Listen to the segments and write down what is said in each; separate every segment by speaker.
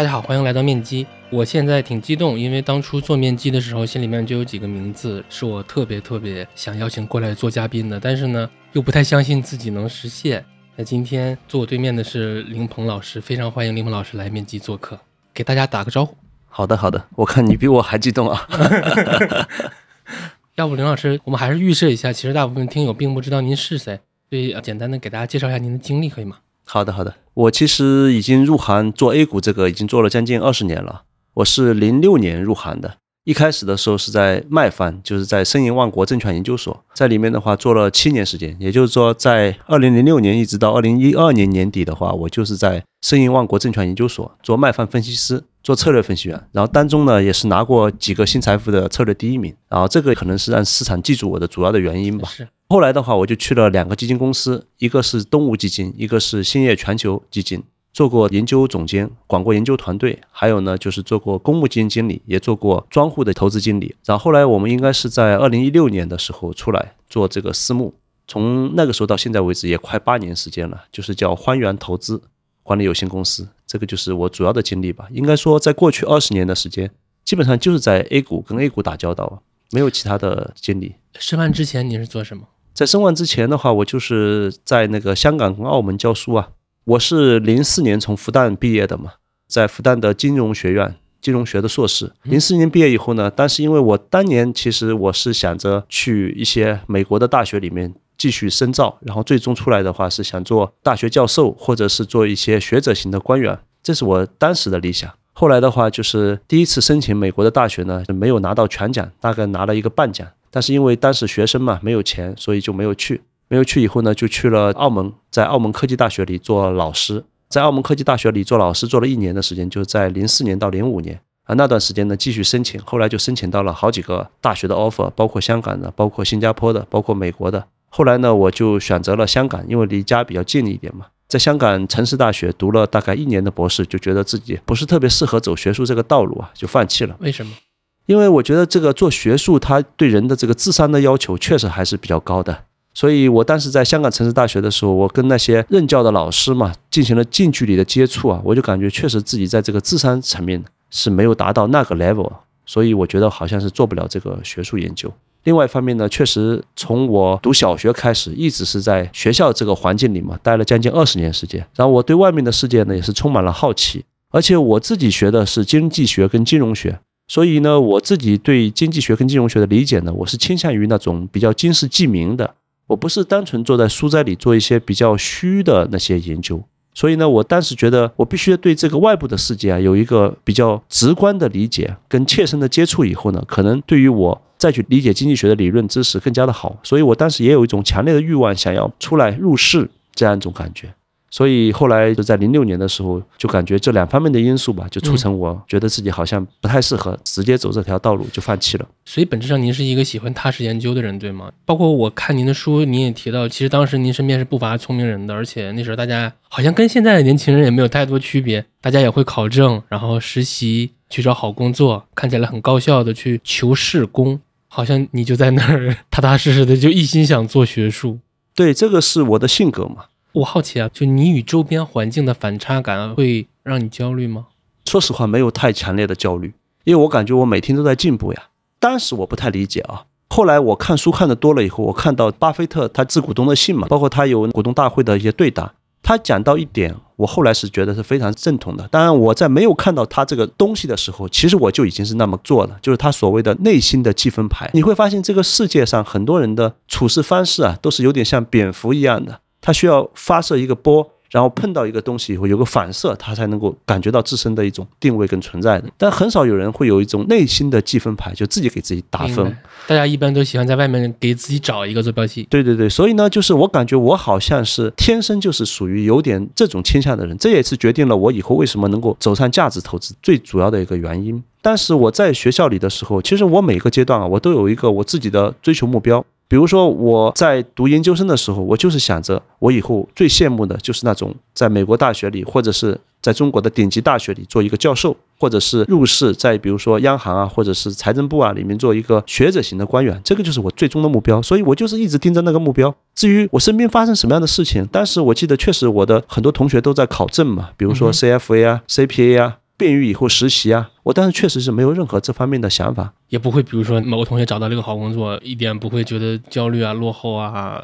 Speaker 1: 大家好，欢迎来到面基。我现在挺激动，因为当初做面基的时候，心里面就有几个名字是我特别特别想邀请过来做嘉宾的，但是呢，又不太相信自己能实现。那今天坐我对面的是林鹏老师，非常欢迎林鹏老师来面基做客，给大家打个招呼。
Speaker 2: 好的，好的，我看你比我还激动啊。
Speaker 1: 要不林老师，我们还是预设一下，其实大部分听友并不知道您是谁，所以简单的给大家介绍一下您的经历，可以吗？
Speaker 2: 好的，好的。我其实已经入行做 A 股这个已经做了将近二十年了。我是零六年入行的，一开始的时候是在卖方，就是在申银万国证券研究所，在里面的话做了七年时间。也就是说，在二零零六年一直到二零一二年年底的话，我就是在申银万国证券研究所做卖方分析师。做策略分析员，然后当中呢也是拿过几个新财富的策略第一名，然后这个可能是让市场记住我的主要的原因吧。
Speaker 1: 是。
Speaker 2: 后来的话，我就去了两个基金公司，一个是东吴基金，一个是兴业全球基金，做过研究总监，管过研究团队，还有呢就是做过公募基金经理，也做过专户的投资经理。然后后来我们应该是在二零一六年的时候出来做这个私募，从那个时候到现在为止也快八年时间了，就是叫欢源投资。管理有限公司，这个就是我主要的经历吧。应该说，在过去二十年的时间，基本上就是在 A 股跟 A 股打交道，没有其他的经历。
Speaker 1: 申万之前你是做什么？
Speaker 2: 在申万之前的话，我就是在那个香港跟澳门教书啊。我是零四年从复旦毕业的嘛，在复旦的金融学院金融学的硕士。零四年毕业以后呢，但是因为我当年其实我是想着去一些美国的大学里面。继续深造，然后最终出来的话是想做大学教授，或者是做一些学者型的官员，这是我当时的理想。后来的话，就是第一次申请美国的大学呢，没有拿到全奖，大概拿了一个半奖。但是因为当时学生嘛，没有钱，所以就没有去。没有去以后呢，就去了澳门，在澳门科技大学里做老师，在澳门科技大学里做老师做了一年的时间，就在零四年到零五年啊那段时间呢，继续申请，后来就申请到了好几个大学的 offer，包括香港的，包括新加坡的，包括美国的。后来呢，我就选择了香港，因为离家比较近一点嘛。在香港城市大学读了大概一年的博士，就觉得自己不是特别适合走学术这个道路啊，就放弃了。
Speaker 1: 为什么？
Speaker 2: 因为我觉得这个做学术，它对人的这个智商的要求确实还是比较高的。所以我当时在香港城市大学的时候，我跟那些任教的老师嘛，进行了近距离的接触啊，我就感觉确实自己在这个智商层面是没有达到那个 level，所以我觉得好像是做不了这个学术研究。另外一方面呢，确实从我读小学开始，一直是在学校这个环境里嘛，待了将近二十年时间。然后我对外面的世界呢，也是充满了好奇。而且我自己学的是经济学跟金融学，所以呢，我自己对经济学跟金融学的理解呢，我是倾向于那种比较经世济民的。我不是单纯坐在书斋里做一些比较虚的那些研究。所以呢，我当时觉得我必须对这个外部的世界啊，有一个比较直观的理解跟切身的接触以后呢，可能对于我。再去理解经济学的理论知识更加的好，所以我当时也有一种强烈的欲望，想要出来入世这样一种感觉。所以后来就在零六年的时候，就感觉这两方面的因素吧，就促成我觉得自己好像不太适合直接走这条道路，就放弃了。
Speaker 1: 所以本质上您是一个喜欢踏实研究的人，对吗？包括我看您的书，您也提到，其实当时您身边是不乏聪明人的，而且那时候大家好像跟现在的年轻人也没有太多区别，大家也会考证，然后实习去找好工作，看起来很高效的去求仕工。好像你就在那儿踏踏实实的，就一心想做学术。
Speaker 2: 对，这个是我的性格嘛。
Speaker 1: 我好奇啊，就你与周边环境的反差感会让你焦虑吗？
Speaker 2: 说实话，没有太强烈的焦虑，因为我感觉我每天都在进步呀。当时我不太理解啊，后来我看书看的多了以后，我看到巴菲特他致股东的信嘛，包括他有股东大会的一些对答。他讲到一点，我后来是觉得是非常正统的。当然，我在没有看到他这个东西的时候，其实我就已经是那么做了。就是他所谓的内心的积分牌，你会发现这个世界上很多人的处事方式啊，都是有点像蝙蝠一样的，他需要发射一个波。然后碰到一个东西以后有个反射，他才能够感觉到自身的一种定位跟存在的。但很少有人会有一种内心的积分牌，就自己给自己打分。
Speaker 1: 大家一般都喜欢在外面给自己找一个坐标系。
Speaker 2: 对对对，所以呢，就是我感觉我好像是天生就是属于有点这种倾向的人，这也是决定了我以后为什么能够走上价值投资最主要的一个原因。但是我在学校里的时候，其实我每个阶段啊，我都有一个我自己的追求目标。比如说我在读研究生的时候，我就是想着我以后最羡慕的就是那种在美国大学里，或者是在中国的顶级大学里做一个教授，或者是入世在比如说央行啊，或者是财政部啊里面做一个学者型的官员，这个就是我最终的目标。所以我就是一直盯着那个目标。至于我身边发生什么样的事情，当时我记得确实我的很多同学都在考证嘛，比如说 CFA 啊、CPA 啊。便于以后实习啊。我当时确实是没有任何这方面的想法，
Speaker 1: 也不会，比如说某个同学找到了一个好工作，一点不会觉得焦虑啊、落后啊、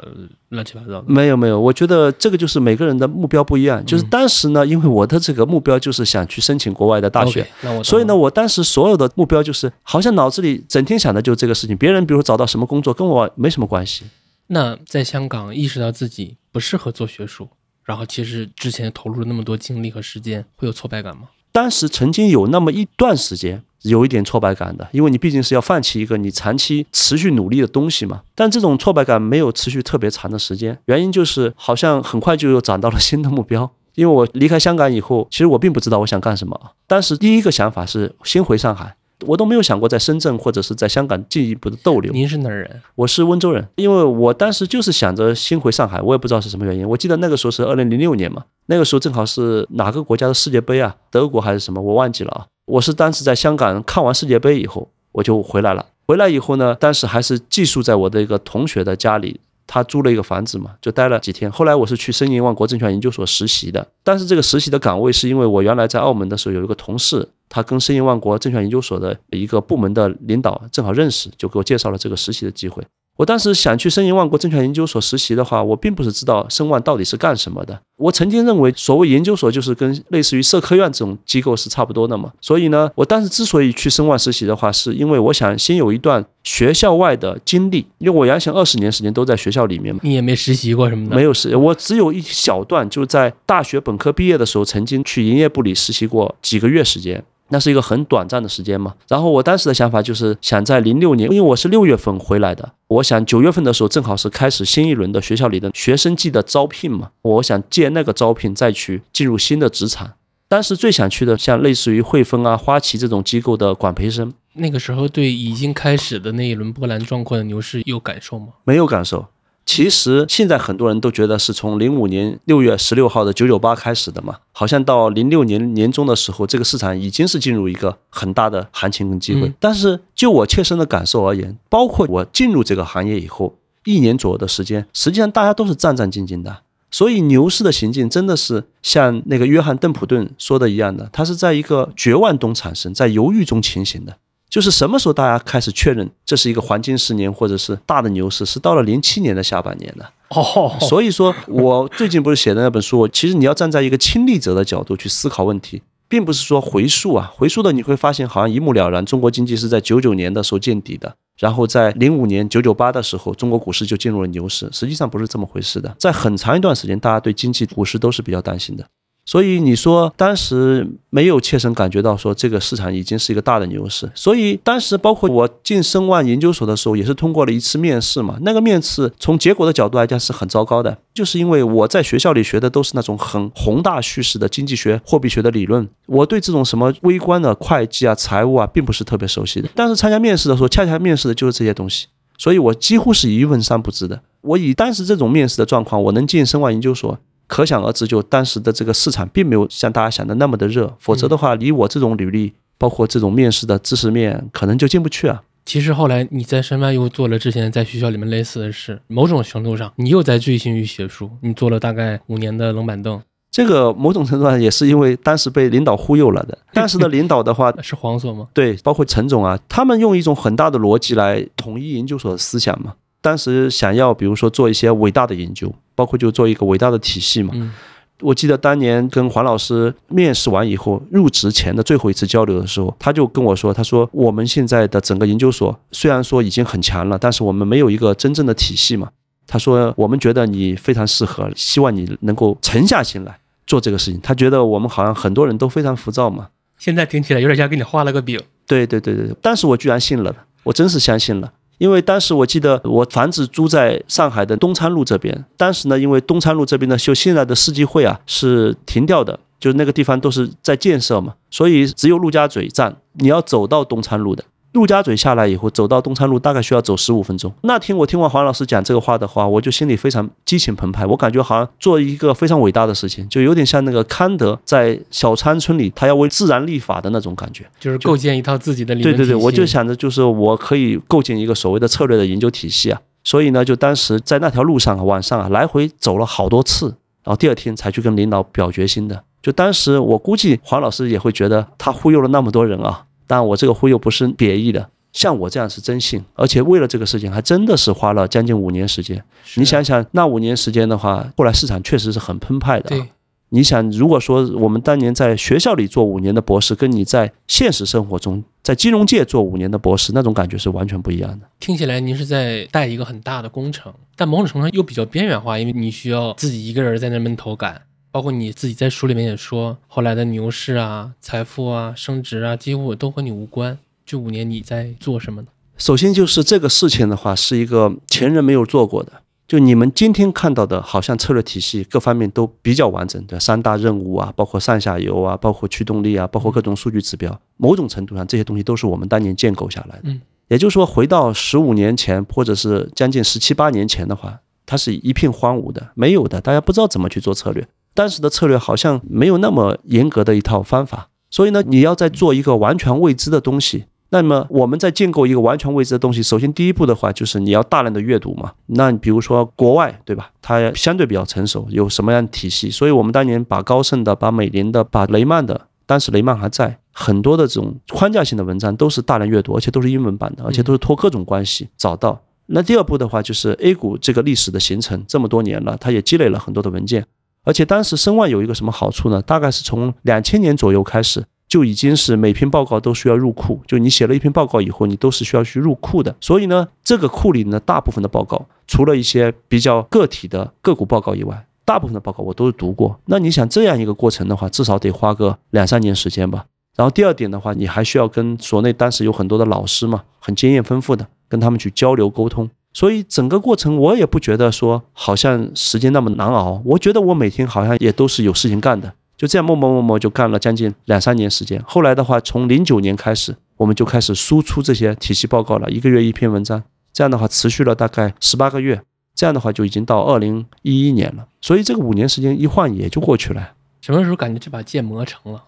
Speaker 1: 乱七八糟的。
Speaker 2: 没有没有，我觉得这个就是每个人的目标不一样。就是当时呢，因为我的这个目标就是想去申请国外的大学
Speaker 1: 那我
Speaker 2: 所以呢，我当时所有的目标就是好像脑子里整天想的就是这个事情。别人比如找到什么工作跟我没什么关系。
Speaker 1: 那在香港意识到自己不适合做学术，然后其实之前投入了那么多精力和时间，会有挫败感吗？
Speaker 2: 当时曾经有那么一段时间有一点挫败感的，因为你毕竟是要放弃一个你长期持续努力的东西嘛。但这种挫败感没有持续特别长的时间，原因就是好像很快就又找到了新的目标。因为我离开香港以后，其实我并不知道我想干什么。当时第一个想法是先回上海，我都没有想过在深圳或者是在香港进一步的逗留。
Speaker 1: 您是哪儿人？
Speaker 2: 我是温州人，因为我当时就是想着先回上海，我也不知道是什么原因。我记得那个时候是二零零六年嘛，那个时候正好是哪个国家的世界杯啊，德国还是什么，我忘记了啊。我是当时在香港看完世界杯以后，我就回来了。回来以后呢，当时还是寄宿在我的一个同学的家里，他租了一个房子嘛，就待了几天。后来我是去申银万国证券研究所实习的，但是这个实习的岗位是因为我原来在澳门的时候有一个同事，他跟申银万国证券研究所的一个部门的领导正好认识，就给我介绍了这个实习的机会。我当时想去申银万国证券研究所实习的话，我并不是知道申万到底是干什么的。我曾经认为，所谓研究所就是跟类似于社科院这种机构是差不多的嘛。所以呢，我当时之所以去申万实习的话，是因为我想先有一段学校外的经历，因为我原先二十年时间都在学校里面嘛。
Speaker 1: 你也没实习过什么的？
Speaker 2: 没有实，我只有一小段，就是在大学本科毕业的时候，曾经去营业部里实习过几个月时间。那是一个很短暂的时间嘛。然后我当时的想法就是想在零六年，因为我是六月份回来的，我想九月份的时候正好是开始新一轮的学校里的学生季的招聘嘛，我想借那个招聘再去进入新的职场。当时最想去的像类似于汇丰啊、花旗这种机构的管培生，
Speaker 1: 那个时候对已经开始的那一轮波澜壮阔的牛市有感受吗？
Speaker 2: 没有感受。其实现在很多人都觉得是从零五年六月十六号的九九八开始的嘛，好像到零六年年中的时候，这个市场已经是进入一个很大的行情跟机会。
Speaker 1: 嗯
Speaker 2: 但是就我切身的感受而言，包括我进入这个行业以后一年左右的时间，实际上大家都是战战兢兢的。所以牛市的行进真的是像那个约翰邓普顿说的一样的，它是在一个绝望中产生，在犹豫中前行的。就是什么时候大家开始确认这是一个黄金十年或者是大的牛市，是到了零七年的下半年的。
Speaker 1: 哦，
Speaker 2: 所以说我最近不是写的那本书，其实你要站在一个亲历者的角度去思考问题，并不是说回溯啊，回溯的你会发现好像一目了然，中国经济是在九九年的时候见底的。然后在零五年九九八的时候，中国股市就进入了牛市，实际上不是这么回事的。在很长一段时间，大家对经济、股市都是比较担心的。所以你说当时没有切身感觉到说这个市场已经是一个大的牛市，所以当时包括我进申万研究所的时候，也是通过了一次面试嘛。那个面试从结果的角度来讲是很糟糕的，就是因为我在学校里学的都是那种很宏大叙事的经济学、货币学的理论，我对这种什么微观的会计啊、财务啊，并不是特别熟悉的。但是参加面试的时候，恰恰面试的就是这些东西。所以我几乎是一问三不知的。我以当时这种面试的状况，我能进申万研究所，可想而知，就当时的这个市场并没有像大家想的那么的热。否则的话，以我这种履历，包括这种面试的知识面，可能就进不去啊。
Speaker 1: 其实后来你在深外又做了之前在学校里面类似的事，某种程度上你又在醉心于学术，你做了大概五年的冷板凳，
Speaker 2: 这个某种程度上也是因为当时被领导忽悠了的。当时的领导的话，
Speaker 1: 是黄所吗？
Speaker 2: 对，包括陈总啊，他们用一种很大的逻辑来统一研究所的思想嘛。当时想要，比如说做一些伟大的研究，包括就做一个伟大的体系嘛。
Speaker 1: 嗯，
Speaker 2: 我记得当年跟黄老师面试完以后，入职前的最后一次交流的时候，他就跟我说：“他说我们现在的整个研究所虽然说已经很强了，但是我们没有一个真正的体系嘛。他说我们觉得你非常适合，希望你能够沉下心来做这个事情。他觉得我们好像很多人都非常浮躁嘛。
Speaker 1: 现在听起来有点像给你画了个饼。
Speaker 2: 对对对对，对当时我居然信了的，我真是相信了。因为当时我记得我房子租在上海的东昌路这边，当时呢，因为东昌路这边呢，就现在的世纪汇啊是停掉的，就是那个地方都是在建设嘛，所以只有陆家嘴站，你要走到东昌路的。陆家嘴下来以后，走到东昌路大概需要走十五分钟。那天我听完黄老师讲这个话的话，我就心里非常激情澎湃，我感觉好像做一个非常伟大的事情，就有点像那个康德在小山村里，他要为自然立法的那种感觉。
Speaker 1: 就是构建一套自己的理论
Speaker 2: 对对对，我就想着就是我可以构建一个所谓的策略的研究体系啊，所以呢，就当时在那条路上啊，晚上啊来回走了好多次，然后第二天才去跟领导表决心的。就当时我估计黄老师也会觉得他忽悠了那么多人啊，当然我这个忽悠不是贬义的，像我这样是真信，而且为了这个事情还真的是花了将近五年时间。你想想，那五年时间的话，后来市场确实是很澎湃的。
Speaker 1: 对，
Speaker 2: 你想，如果说我们当年在学校里做五年的博士，跟你在现实生活中在金融界做五年的博士，那种感觉是完全不一样的。
Speaker 1: 听起来您是在带一个很大的工程，但某种程度上又比较边缘化，因为你需要自己一个人在那闷头干。包括你自己在书里面也说，后来的牛市啊、财富啊、升值啊，几乎都和你无关。这五年你在做什么呢？
Speaker 2: 首先就是这个事情的话，是一个前人没有做过的。就你们今天看到的，好像策略体系各方面都比较完整的三大任务啊，包括上下游啊，包括驱动力啊，包括各种数据指标，某种程度上这些东西都是我们当年建构下来的。
Speaker 1: 嗯，
Speaker 2: 也就是说，回到十五年前或者是将近十七八年前的话，它是一片荒芜的，没有的，大家不知道怎么去做策略。当时的策略好像没有那么严格的一套方法，所以呢，你要在做一个完全未知的东西。那么我们在建构一个完全未知的东西，首先第一步的话就是你要大量的阅读嘛。那比如说国外，对吧？它相对比较成熟，有什么样的体系？所以我们当年把高盛的、把美林的、把雷曼的，当时雷曼还在，很多的这种框架性的文章都是大量阅读，而且都是英文版的，而且都是托各种关系找到。那第二步的话就是 A 股这个历史的形成这么多年了，它也积累了很多的文件。而且当时申万有一个什么好处呢？大概是从两千年左右开始，就已经是每篇报告都需要入库。就你写了一篇报告以后，你都是需要去入库的。所以呢，这个库里呢，大部分的报告，除了一些比较个体的个股报告以外，大部分的报告我都是读过。那你想这样一个过程的话，至少得花个两三年时间吧。然后第二点的话，你还需要跟所内当时有很多的老师嘛，很经验丰富的，跟他们去交流沟通。所以整个过程我也不觉得说好像时间那么难熬，我觉得我每天好像也都是有事情干的，就这样默默默默就干了将近两三年时间。后来的话，从零九年开始，我们就开始输出这些体系报告了，一个月一篇文章，这样的话持续了大概十八个月，这样的话就已经到二零一一年了。所以这个五年时间一晃也就过去了。
Speaker 1: 什么时候感觉这把剑磨成了？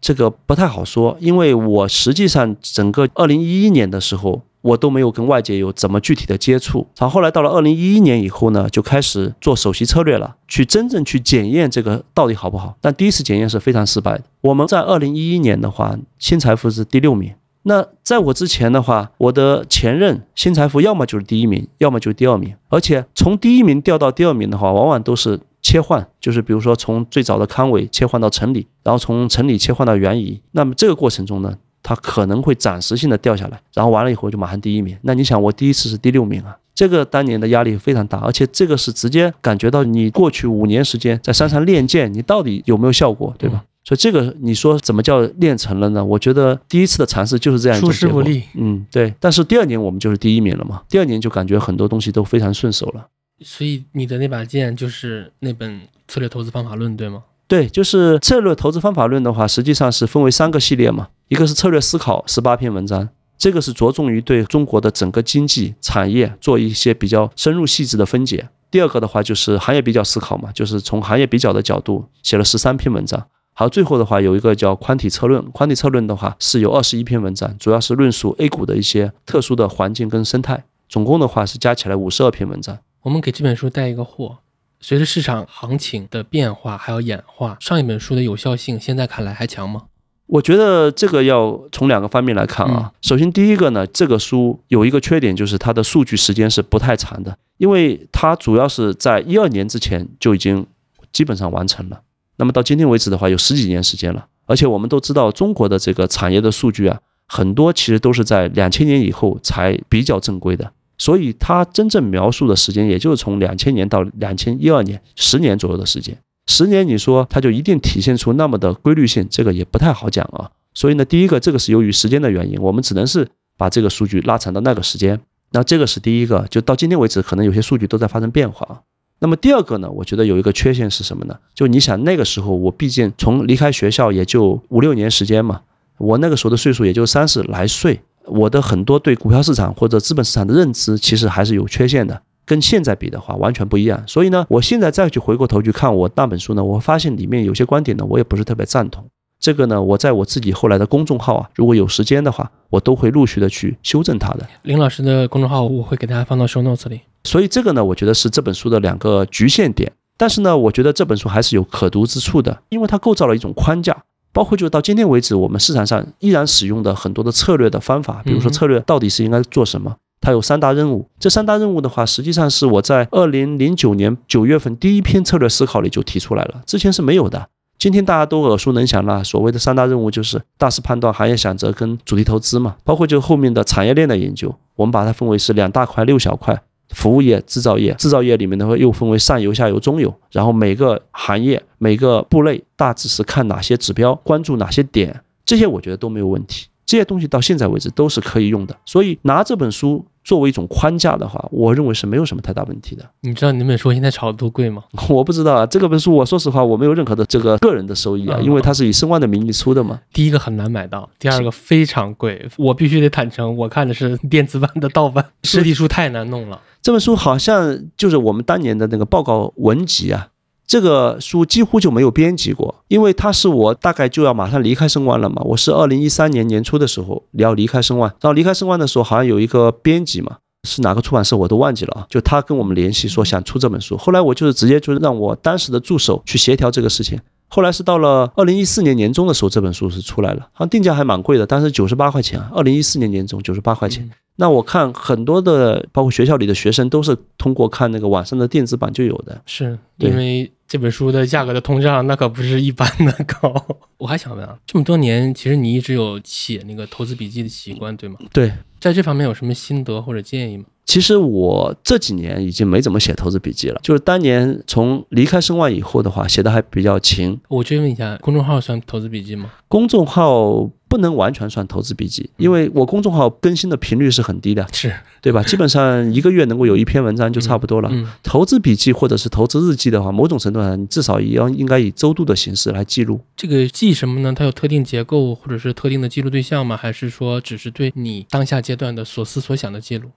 Speaker 2: 这个不太好说，因为我实际上整个二零一一年的时候。我都没有跟外界有怎么具体的接触，然后来到了二零一一年以后呢，就开始做首席策略了，去真正去检验这个到底好不好。但第一次检验是非常失败的。我们在二零一一年的话，新财富是第六名。那在我之前的话，我的前任新财富要么就是第一名，要么就是第二名。而且从第一名掉到第二名的话，往往都是切换，就是比如说从最早的康伟切换到城里，然后从城里切换到元怡。那么这个过程中呢？它可能会暂时性的掉下来，然后完了以后就马上第一名。那你想，我第一次是第六名啊，这个当年的压力非常大，而且这个是直接感觉到你过去五年时间在山上练剑，你到底有没有效果，对吧？所以这个你说怎么叫练成了呢？我觉得第一次的尝试就是这样一种结果。嗯，对。但是第二年我们就是第一名了嘛，第二年就感觉很多东西都非常顺手了。
Speaker 1: 所以你的那把剑就是那本策略投资方法论，对吗？
Speaker 2: 对，就是策略投资方法论的话，实际上是分为三个系列嘛。一个是策略思考，十八篇文章，这个是着重于对中国的整个经济产业做一些比较深入细致的分解。第二个的话就是行业比较思考嘛，就是从行业比较的角度写了十三篇文章。好，最后的话有一个叫宽体策论，宽体策论的话是有二十一篇文章，主要是论述 A 股的一些特殊的环境跟生态。总共的话是加起来五十二篇文章。
Speaker 1: 我们给这本书带一个货。随着市场行情的变化还有演化，上一本书的有效性现在看来还强吗？
Speaker 2: 我觉得这个要从两个方面来看啊。首先，第一个呢，这个书有一个缺点，就是它的数据时间是不太长的，因为它主要是在一二年之前就已经基本上完成了。那么到今天为止的话，有十几年时间了。而且我们都知道，中国的这个产业的数据啊，很多其实都是在两千年以后才比较正规的。所以它真正描述的时间，也就是从两千年到两千一二年，十年左右的时间。十年，你说它就一定体现出那么的规律性，这个也不太好讲啊。所以呢，第一个，这个是由于时间的原因，我们只能是把这个数据拉长到那个时间。那这个是第一个，就到今天为止，可能有些数据都在发生变化。那么第二个呢，我觉得有一个缺陷是什么呢？就你想那个时候，我毕竟从离开学校也就五六年时间嘛，我那个时候的岁数也就三十来岁。我的很多对股票市场或者资本市场的认知，其实还是有缺陷的，跟现在比的话完全不一样。所以呢，我现在再去回过头去看我那本书呢，我发现里面有些观点呢，我也不是特别赞同。这个呢，我在我自己后来的公众号啊，如果有时间的话，我都会陆续的去修正它的。
Speaker 1: 林老师的公众号我会给大家放到 show notes 里。
Speaker 2: 所以这个呢，我觉得是这本书的两个局限点。但是呢，我觉得这本书还是有可读之处的，因为它构造了一种框架，包括就到今天为止，我们市场上依然使用的很多的策略的方法，比如说
Speaker 1: 嗯
Speaker 2: 策略到底是应该做什么。它有三大任务，这三大任务的话，实际上是我在二零零九年九月份第一篇策略思考里就提出来了，之前是没有的。今天大家都耳熟能详了，所谓的三大任务就是大势判断、行业选择跟主题投资嘛，包括就后面的产业链的研究，我们把它分为是两大块、六小块。服务业、制造业，制造业里面的话又分为上游、下游、中游，然后每个行业、每个部类大致是看哪些指标，关注哪些点，这些我觉得都没有问题。这些东西到现在为止都是可以用的，所以拿这本书作为一种框架的话，我认为是没有什么太大问题的。
Speaker 1: 你知道你那本书现在炒得多贵吗？
Speaker 2: 我不知道啊，这个本书我说实话我没有任何的这个个人的收益啊，
Speaker 1: 嗯
Speaker 2: 因为它是以申万的名义出的嘛。
Speaker 1: 第一个很难买到，第二个非常贵。我必须得坦诚，我看的是电子版的盗版，实体书太难弄了。
Speaker 2: 这本书好像就是我们当年的那个报告文集啊，这个书几乎就没有编辑过，因为它是我大概就要马上离开申万了嘛。我是二零一三年年初的时候要离开申万，然后离开申万的时候好像有一个编辑嘛，是哪个出版社我都忘记了啊，就他跟我们联系说想出这本书，后来我就是直接就是让我当时的助手去协调这个事情。后来是到了二零一四年年中的时候，这本书是出来了，好像定价还蛮贵的，当时九十八块钱啊。二零一四年年中九十八块钱，
Speaker 1: 嗯
Speaker 2: 那我看很多的，包括学校里的学生都是通过看那个网上的电子版就有的。
Speaker 1: 是因为这本书的价格的通胀，那可不是一般的高。我还想问啊，这么多年，其实你一直有写那个投资笔记的习惯，对吗？
Speaker 2: 对，
Speaker 1: 在这方面有什么心得或者建议吗？
Speaker 2: 其实我这几年已经没怎么写投资笔记了，就是当年从离开申万以后的话，写的还比较勤。
Speaker 1: 我追问一下，公众号算投资笔记吗？
Speaker 2: 公众号不能完全算投资笔记，因为我公众号更新的频率是很低的，
Speaker 1: 是，
Speaker 2: 对吧？基本上一个月能够有一篇文章就差不多了。
Speaker 1: 嗯，
Speaker 2: 投资笔记或者是投资日记的话，某种程度上你至少也要应该以周度的形式来记录。
Speaker 1: 这个记什么呢？它有特定结构或者是特定的记录对象吗？还是说只是对你当下阶段的所思所想的记录？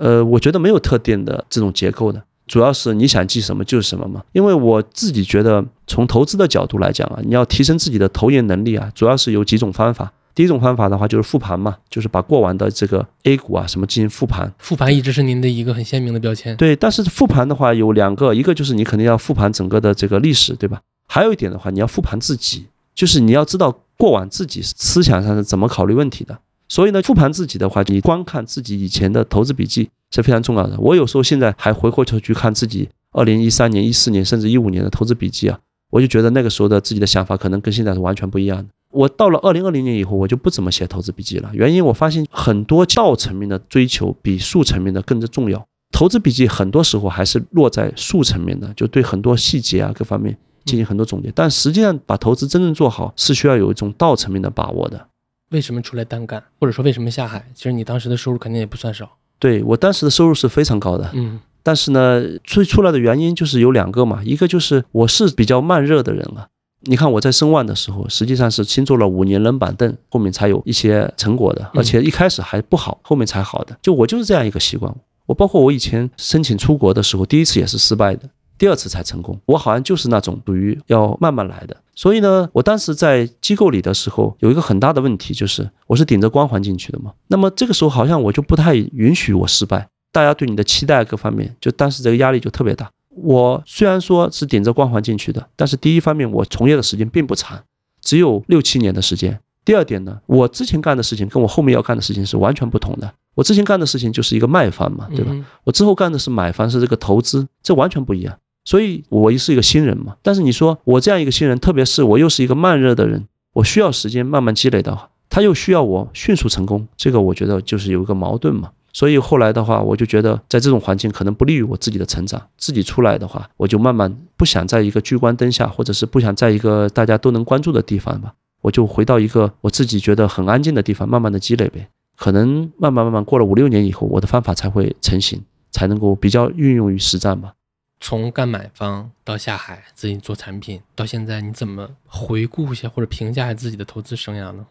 Speaker 2: 呃，我觉得没有特定的这种结构的，主要是你想记什么就是什么嘛。因为我自己觉得，从投资的角度来讲啊，你要提升自己的投研能力啊，主要是有几种方法。第一种方法的话就是复盘嘛，就是把过往的这个 A 股啊什么进行复盘。
Speaker 1: 复盘一直是您的一个很鲜明的标签。
Speaker 2: 对，但是复盘的话有两个，一个就是你肯定要复盘整个的这个历史，对吧？还有一点的话，你要复盘自己，就是你要知道过往自己思想上是怎么考虑问题的。所以呢，复盘自己的话，你光看自己以前的投资笔记是非常重要的。我有时候现在还回过头去看自己二零一三年、一四年甚至一五年的投资笔记啊，我就觉得那个时候的自己的想法可能跟现在是完全不一样的。我到了二零二零年以后，我就不怎么写投资笔记了。原因我发现很多道层面的追求比术层面的更加重要。投资笔记很多时候还是落在术层面的，就对很多细节啊各方面进行很多总结。但实际上把投资真正做好，是需要有一种道层面的把握的。
Speaker 1: 为什么出来单干，或者说为什么下海？其实你当时的收入肯定也不算少。
Speaker 2: 对我当时的收入是非常高的，
Speaker 1: 嗯
Speaker 2: 但是呢，最出来的原因就是有两个嘛，一个就是我是比较慢热的人啊。你看我在申万的时候，实际上是先做了五年冷板凳，后面才有一些成果的，而且一开始还不好，后面才好的。就我就是这样一个习惯。我包括我以前申请出国的时候，第一次也是失败的，第二次才成功。我好像就是那种属于要慢慢来的。所以呢，我当时在机构里的时候，有一个很大的问题就是我是顶着光环进去的嘛。那么这个时候好像我就不太允许我失败，大家对你的期待各方面，就当时这个压力就特别大。我虽然说是顶着光环进去的，但是第一方面我从业的时间并不长，只有六七年的时间。第二点呢，我之前干的事情跟我后面要干的事情是完全不同的。我之前干的事情就是一个卖方嘛，对吧？
Speaker 1: 嗯
Speaker 2: 我之后干的是买方，是这个投资，这完全不一样。所以我也是一个新人嘛。但是你说我这样一个新人，特别是我又是一个慢热的人，我需要时间慢慢积累的话，他又需要我迅速成功，这个我觉得就是有一个矛盾嘛。所以后来的话，我就觉得在这种环境可能不利于我自己的成长。自己出来的话，我就慢慢不想在一个聚光灯下，或者是不想在一个大家都能关注的地方吧，我就回到一个我自己觉得很安静的地方，慢慢的积累呗。可能慢慢慢慢过了五六年以后，我的方法才会成型，才能够比较运用于实战吧。
Speaker 1: 从干买方到下海自己做产品，到现在你怎么回顾一下或者评价一下自己的投资生涯呢？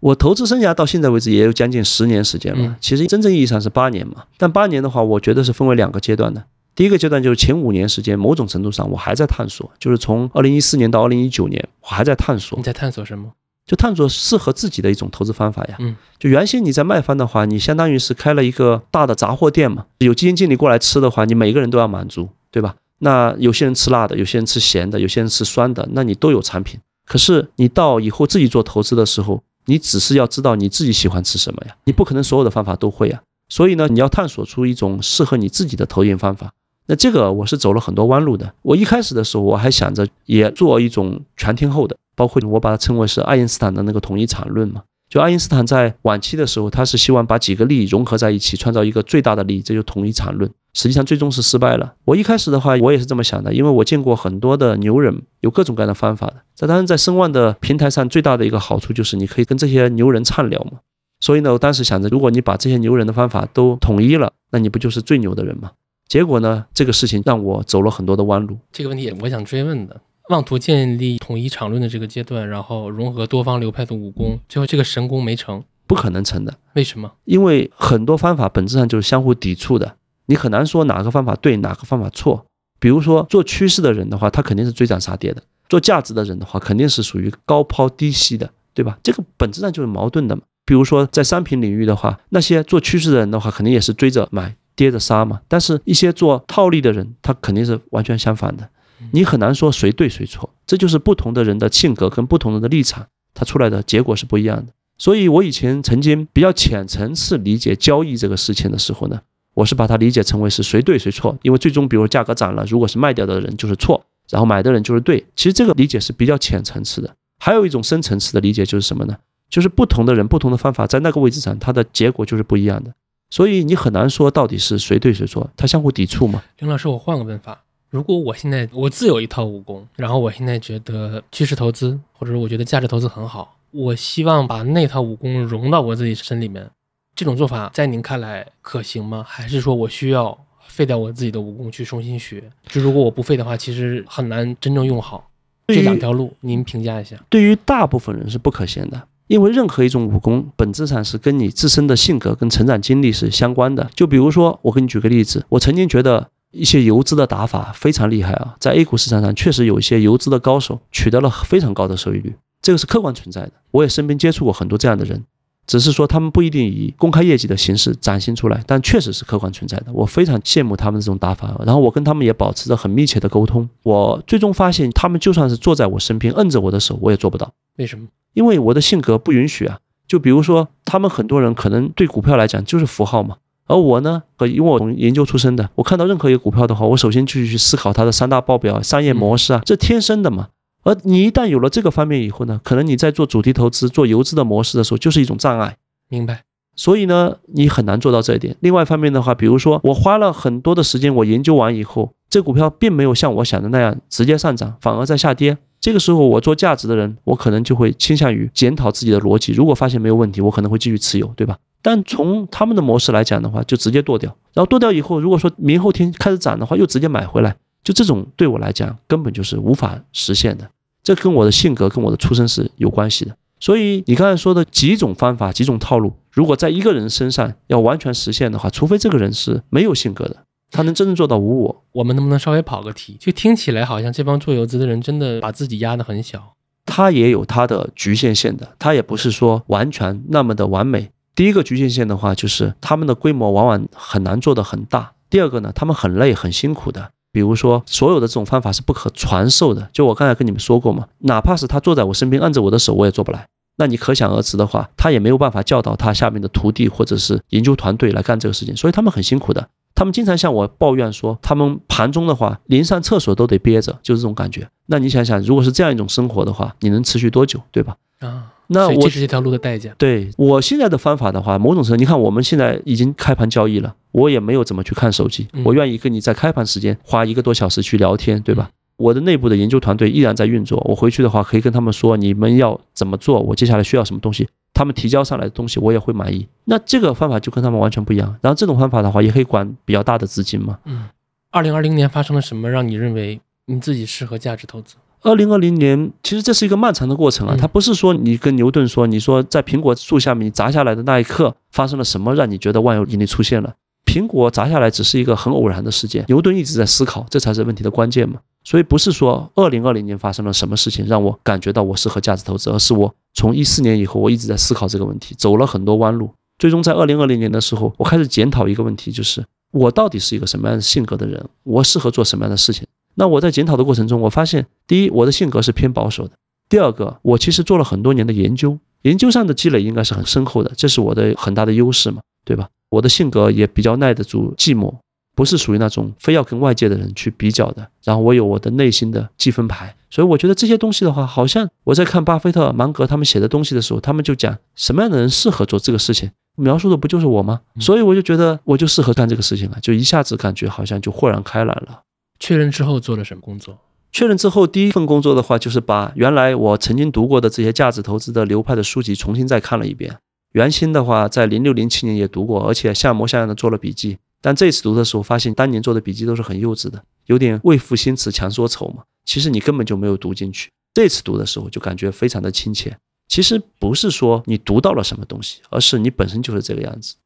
Speaker 2: 我投资生涯到现在为止也有将近十年时间了，
Speaker 1: 嗯
Speaker 2: 其实真正意义上是八年嘛。但八年的话，我觉得是分为两个阶段的。第一个阶段就是前五年时间，某种程度上我还在探索，就是从二零一四年到二零一九年，我还在探索
Speaker 1: 你，在探索什么？
Speaker 2: 就探索适合自己的一种投资方法呀。
Speaker 1: 嗯，
Speaker 2: 就原先你在卖方的话，你相当于是开了一个大的杂货店嘛，有基金经理过来吃的话，你每个人都要满足，对吧？那有些人吃辣的，有些人吃咸的，有些人吃酸的，那你都有产品。可是你到以后自己做投资的时候，你只是要知道你自己喜欢吃什么呀，你不可能所有的方法都会呀。所以呢，你要探索出一种适合你自己的投研方法。那这个我是走了很多弯路的。我一开始的时候，我还想着也做一种全天候的，包括我把它称为是爱因斯坦的那个统一场论嘛。就爱因斯坦在晚期的时候，他是希望把几个力融合在一起，创造一个最大的力，这就统一场论。实际上最终是失败了。我一开始的话，我也是这么想的，因为我见过很多的牛人，有各种各样的方法的。这当然在声望的平台上，最大的一个好处就是你可以跟这些牛人畅聊嘛。所以呢，我当时想着，如果你把这些牛人的方法都统一了，那你不就是最牛的人吗？结果呢，这个事情让我走了很多的弯路。
Speaker 1: 这个问题也我想追问的。妄图建立统一场论的这个阶段，然后融合多方流派的武功，最后这个神功没成，
Speaker 2: 不可能成的。
Speaker 1: 为什么？
Speaker 2: 因为很多方法本质上就是相互抵触的，你很难说哪个方法对，哪个方法错。比如说做趋势的人的话，他肯定是追涨杀跌的；做价值的人的话，肯定是属于高抛低吸的，对吧？这个本质上就是矛盾的嘛。比如说在商品领域的话，那些做趋势的人的话，肯定也是追着买，跌着杀嘛。但是，一些做套利的人，他肯定是完全相反的。你很难说谁对谁错，这就是不同的人的性格跟不同人的立场，他出来的结果是不一样的。所以我以前曾经比较浅层次理解交易这个事情的时候呢，我是把它理解成为是谁对谁错，因为最终比如价格涨了，如果是卖掉的人就是错，然后买的人就是对。其实这个理解是比较浅层次的。还有一种深层次的理解就是什么呢？就是不同的人、不同的方法在那个位置上，它的结果就是不一样的。所以你很难说到底是谁对谁错，它相互抵触嘛。
Speaker 1: 林老师，我换个问法。如果我现在我自有一套武功，然后我现在觉得趋势投资或者我觉得价值投资很好，我希望把那套武功融到我自己身里面，这种做法在您看来可行吗？还是说我需要废掉我自己的武功去重新学？就如果我不废的话，其实很难真正用好。这两条路您评价一下。
Speaker 2: 对于大部分人是不可行的，因为任何一种武功本质上是跟你自身的性格跟成长经历是相关的。就比如说，我给你举个例子，我曾经觉得。一些游资的打法非常厉害啊，在 A 股市场上确实有一些游资的高手取得了非常高的收益率，这个是客观存在的。我也身边接触过很多这样的人，只是说他们不一定以公开业绩的形式展现出来，但确实是客观存在的。我非常羡慕他们这种打法，然后我跟他们也保持着很密切的沟通。我最终发现，他们就算是坐在我身边摁着我的手，我也做不到。
Speaker 1: 为什么？
Speaker 2: 因为我的性格不允许啊。就比如说，他们很多人可能对股票来讲就是符号嘛。而我呢，和因为我从研究出身的，我看到任何一个股票的话，我首先就去思考它的三大报表、商业模式啊，这天生的嘛。而你一旦有了这个方面以后呢，可能你在做主题投资、做游资的模式的时候，就是一种障碍。
Speaker 1: 明白。
Speaker 2: 所以呢，你很难做到这一点。另外一方面的话，比如说我花了很多的时间，我研究完以后，这股票并没有像我想的那样直接上涨，反而在下跌。这个时候，我做价值的人，我可能就会倾向于检讨自己的逻辑。如果发现没有问题，我可能会继续持有，对吧？但从他们的模式来讲的话，就直接剁掉，然后剁掉以后，如果说明后天开始涨的话，又直接买回来，就这种对我来讲根本就是无法实现的。这跟我的性格跟我的出身是有关系的。所以你刚才说的几种方法、几种套路，如果在一个人身上要完全实现的话，除非这个人是没有性格的，他能真正做到无我。
Speaker 1: 我们能不能稍微跑个题？就听起来好像这帮做游资的人真的把自己压得很小，
Speaker 2: 他也有他的局限性的，他也不是说完全那么的完美。第一个局限性的话，就是他们的规模往往很难做得很大。第二个呢，他们很累很辛苦的。比如说，所有的这种方法是不可传授的。就我刚才跟你们说过嘛，哪怕是他坐在我身边按着我的手，我也做不来。那你可想而知的话，他也没有办法教导他下面的徒弟或者是研究团队来干这个事情。所以他们很辛苦的。他们经常向我抱怨说，他们盘中的话连上厕所都得憋着，就是这种感觉。那你想想，如果是这样一种生活的话，你能持续多久，对吧？
Speaker 1: 啊。
Speaker 2: 那我
Speaker 1: 这是这条路的代价。
Speaker 2: 对我现在的方法的话，某种程度，你看我们现在已经开盘交易了，我也没有怎么去看手机，我愿意跟你在开盘时间花一个多小时去聊天，对吧？我的内部的研究团队依然在运作，我回去的话可以跟他们说你们要怎么做，我接下来需要什么东西，他们提交上来的东西我也会满意。那这个方法就跟他们完全不一样。然后这种方法的话，也可以管比较大的资金嘛。
Speaker 1: 嗯。二零二零年发生了什么，让你认为你自己适合价值投资？
Speaker 2: 二零二零年，其实这是一个漫长的过程啊，它不是说你跟牛顿说，你说在苹果树下面你砸下来的那一刻发生了什么，让你觉得万有引力出现了。苹果砸下来只是一个很偶然的事件，牛顿一直在思考，这才是问题的关键嘛。所以不是说二零二零年发生了什么事情让我感觉到我适合价值投资，而是我从一四年以后我一直在思考这个问题，走了很多弯路，最终在二零二零年的时候，我开始检讨一个问题，就是我到底是一个什么样的性格的人，我适合做什么样的事情。那我在检讨的过程中，我发现，第一，我的性格是偏保守的；第二个，我其实做了很多年的研究，研究上的积累应该是很深厚的，这是我的很大的优势嘛，对吧？我的性格也比较耐得住寂寞。不是属于那种非要跟外界的人去比较的，然后我有我的内心的积分牌，所以我觉得这些东西的话，好像我在看巴菲特、芒格他们写的东西的时候，他们就讲什么样的人适合做这个事情，描述的不就是我吗？所以我就觉得我就适合干这个事情了，就一下子感觉好像就豁然开朗了。
Speaker 1: 确认之后做了什么工作？
Speaker 2: 确认之后第一份工作的话，就是把原来我曾经读过的这些价值投资的流派的书籍重新再看了一遍。原先的话在零六零七年也读过，而且像模像样的做了笔记。但这次读的时候，发现当年做的笔记都是很幼稚的，有点为赋新词强说愁嘛。其实你根本就没有读进去。这次读的时候，就感觉非常的亲切。其实不是说你读到了什么东西，而是你本身就是这个样子。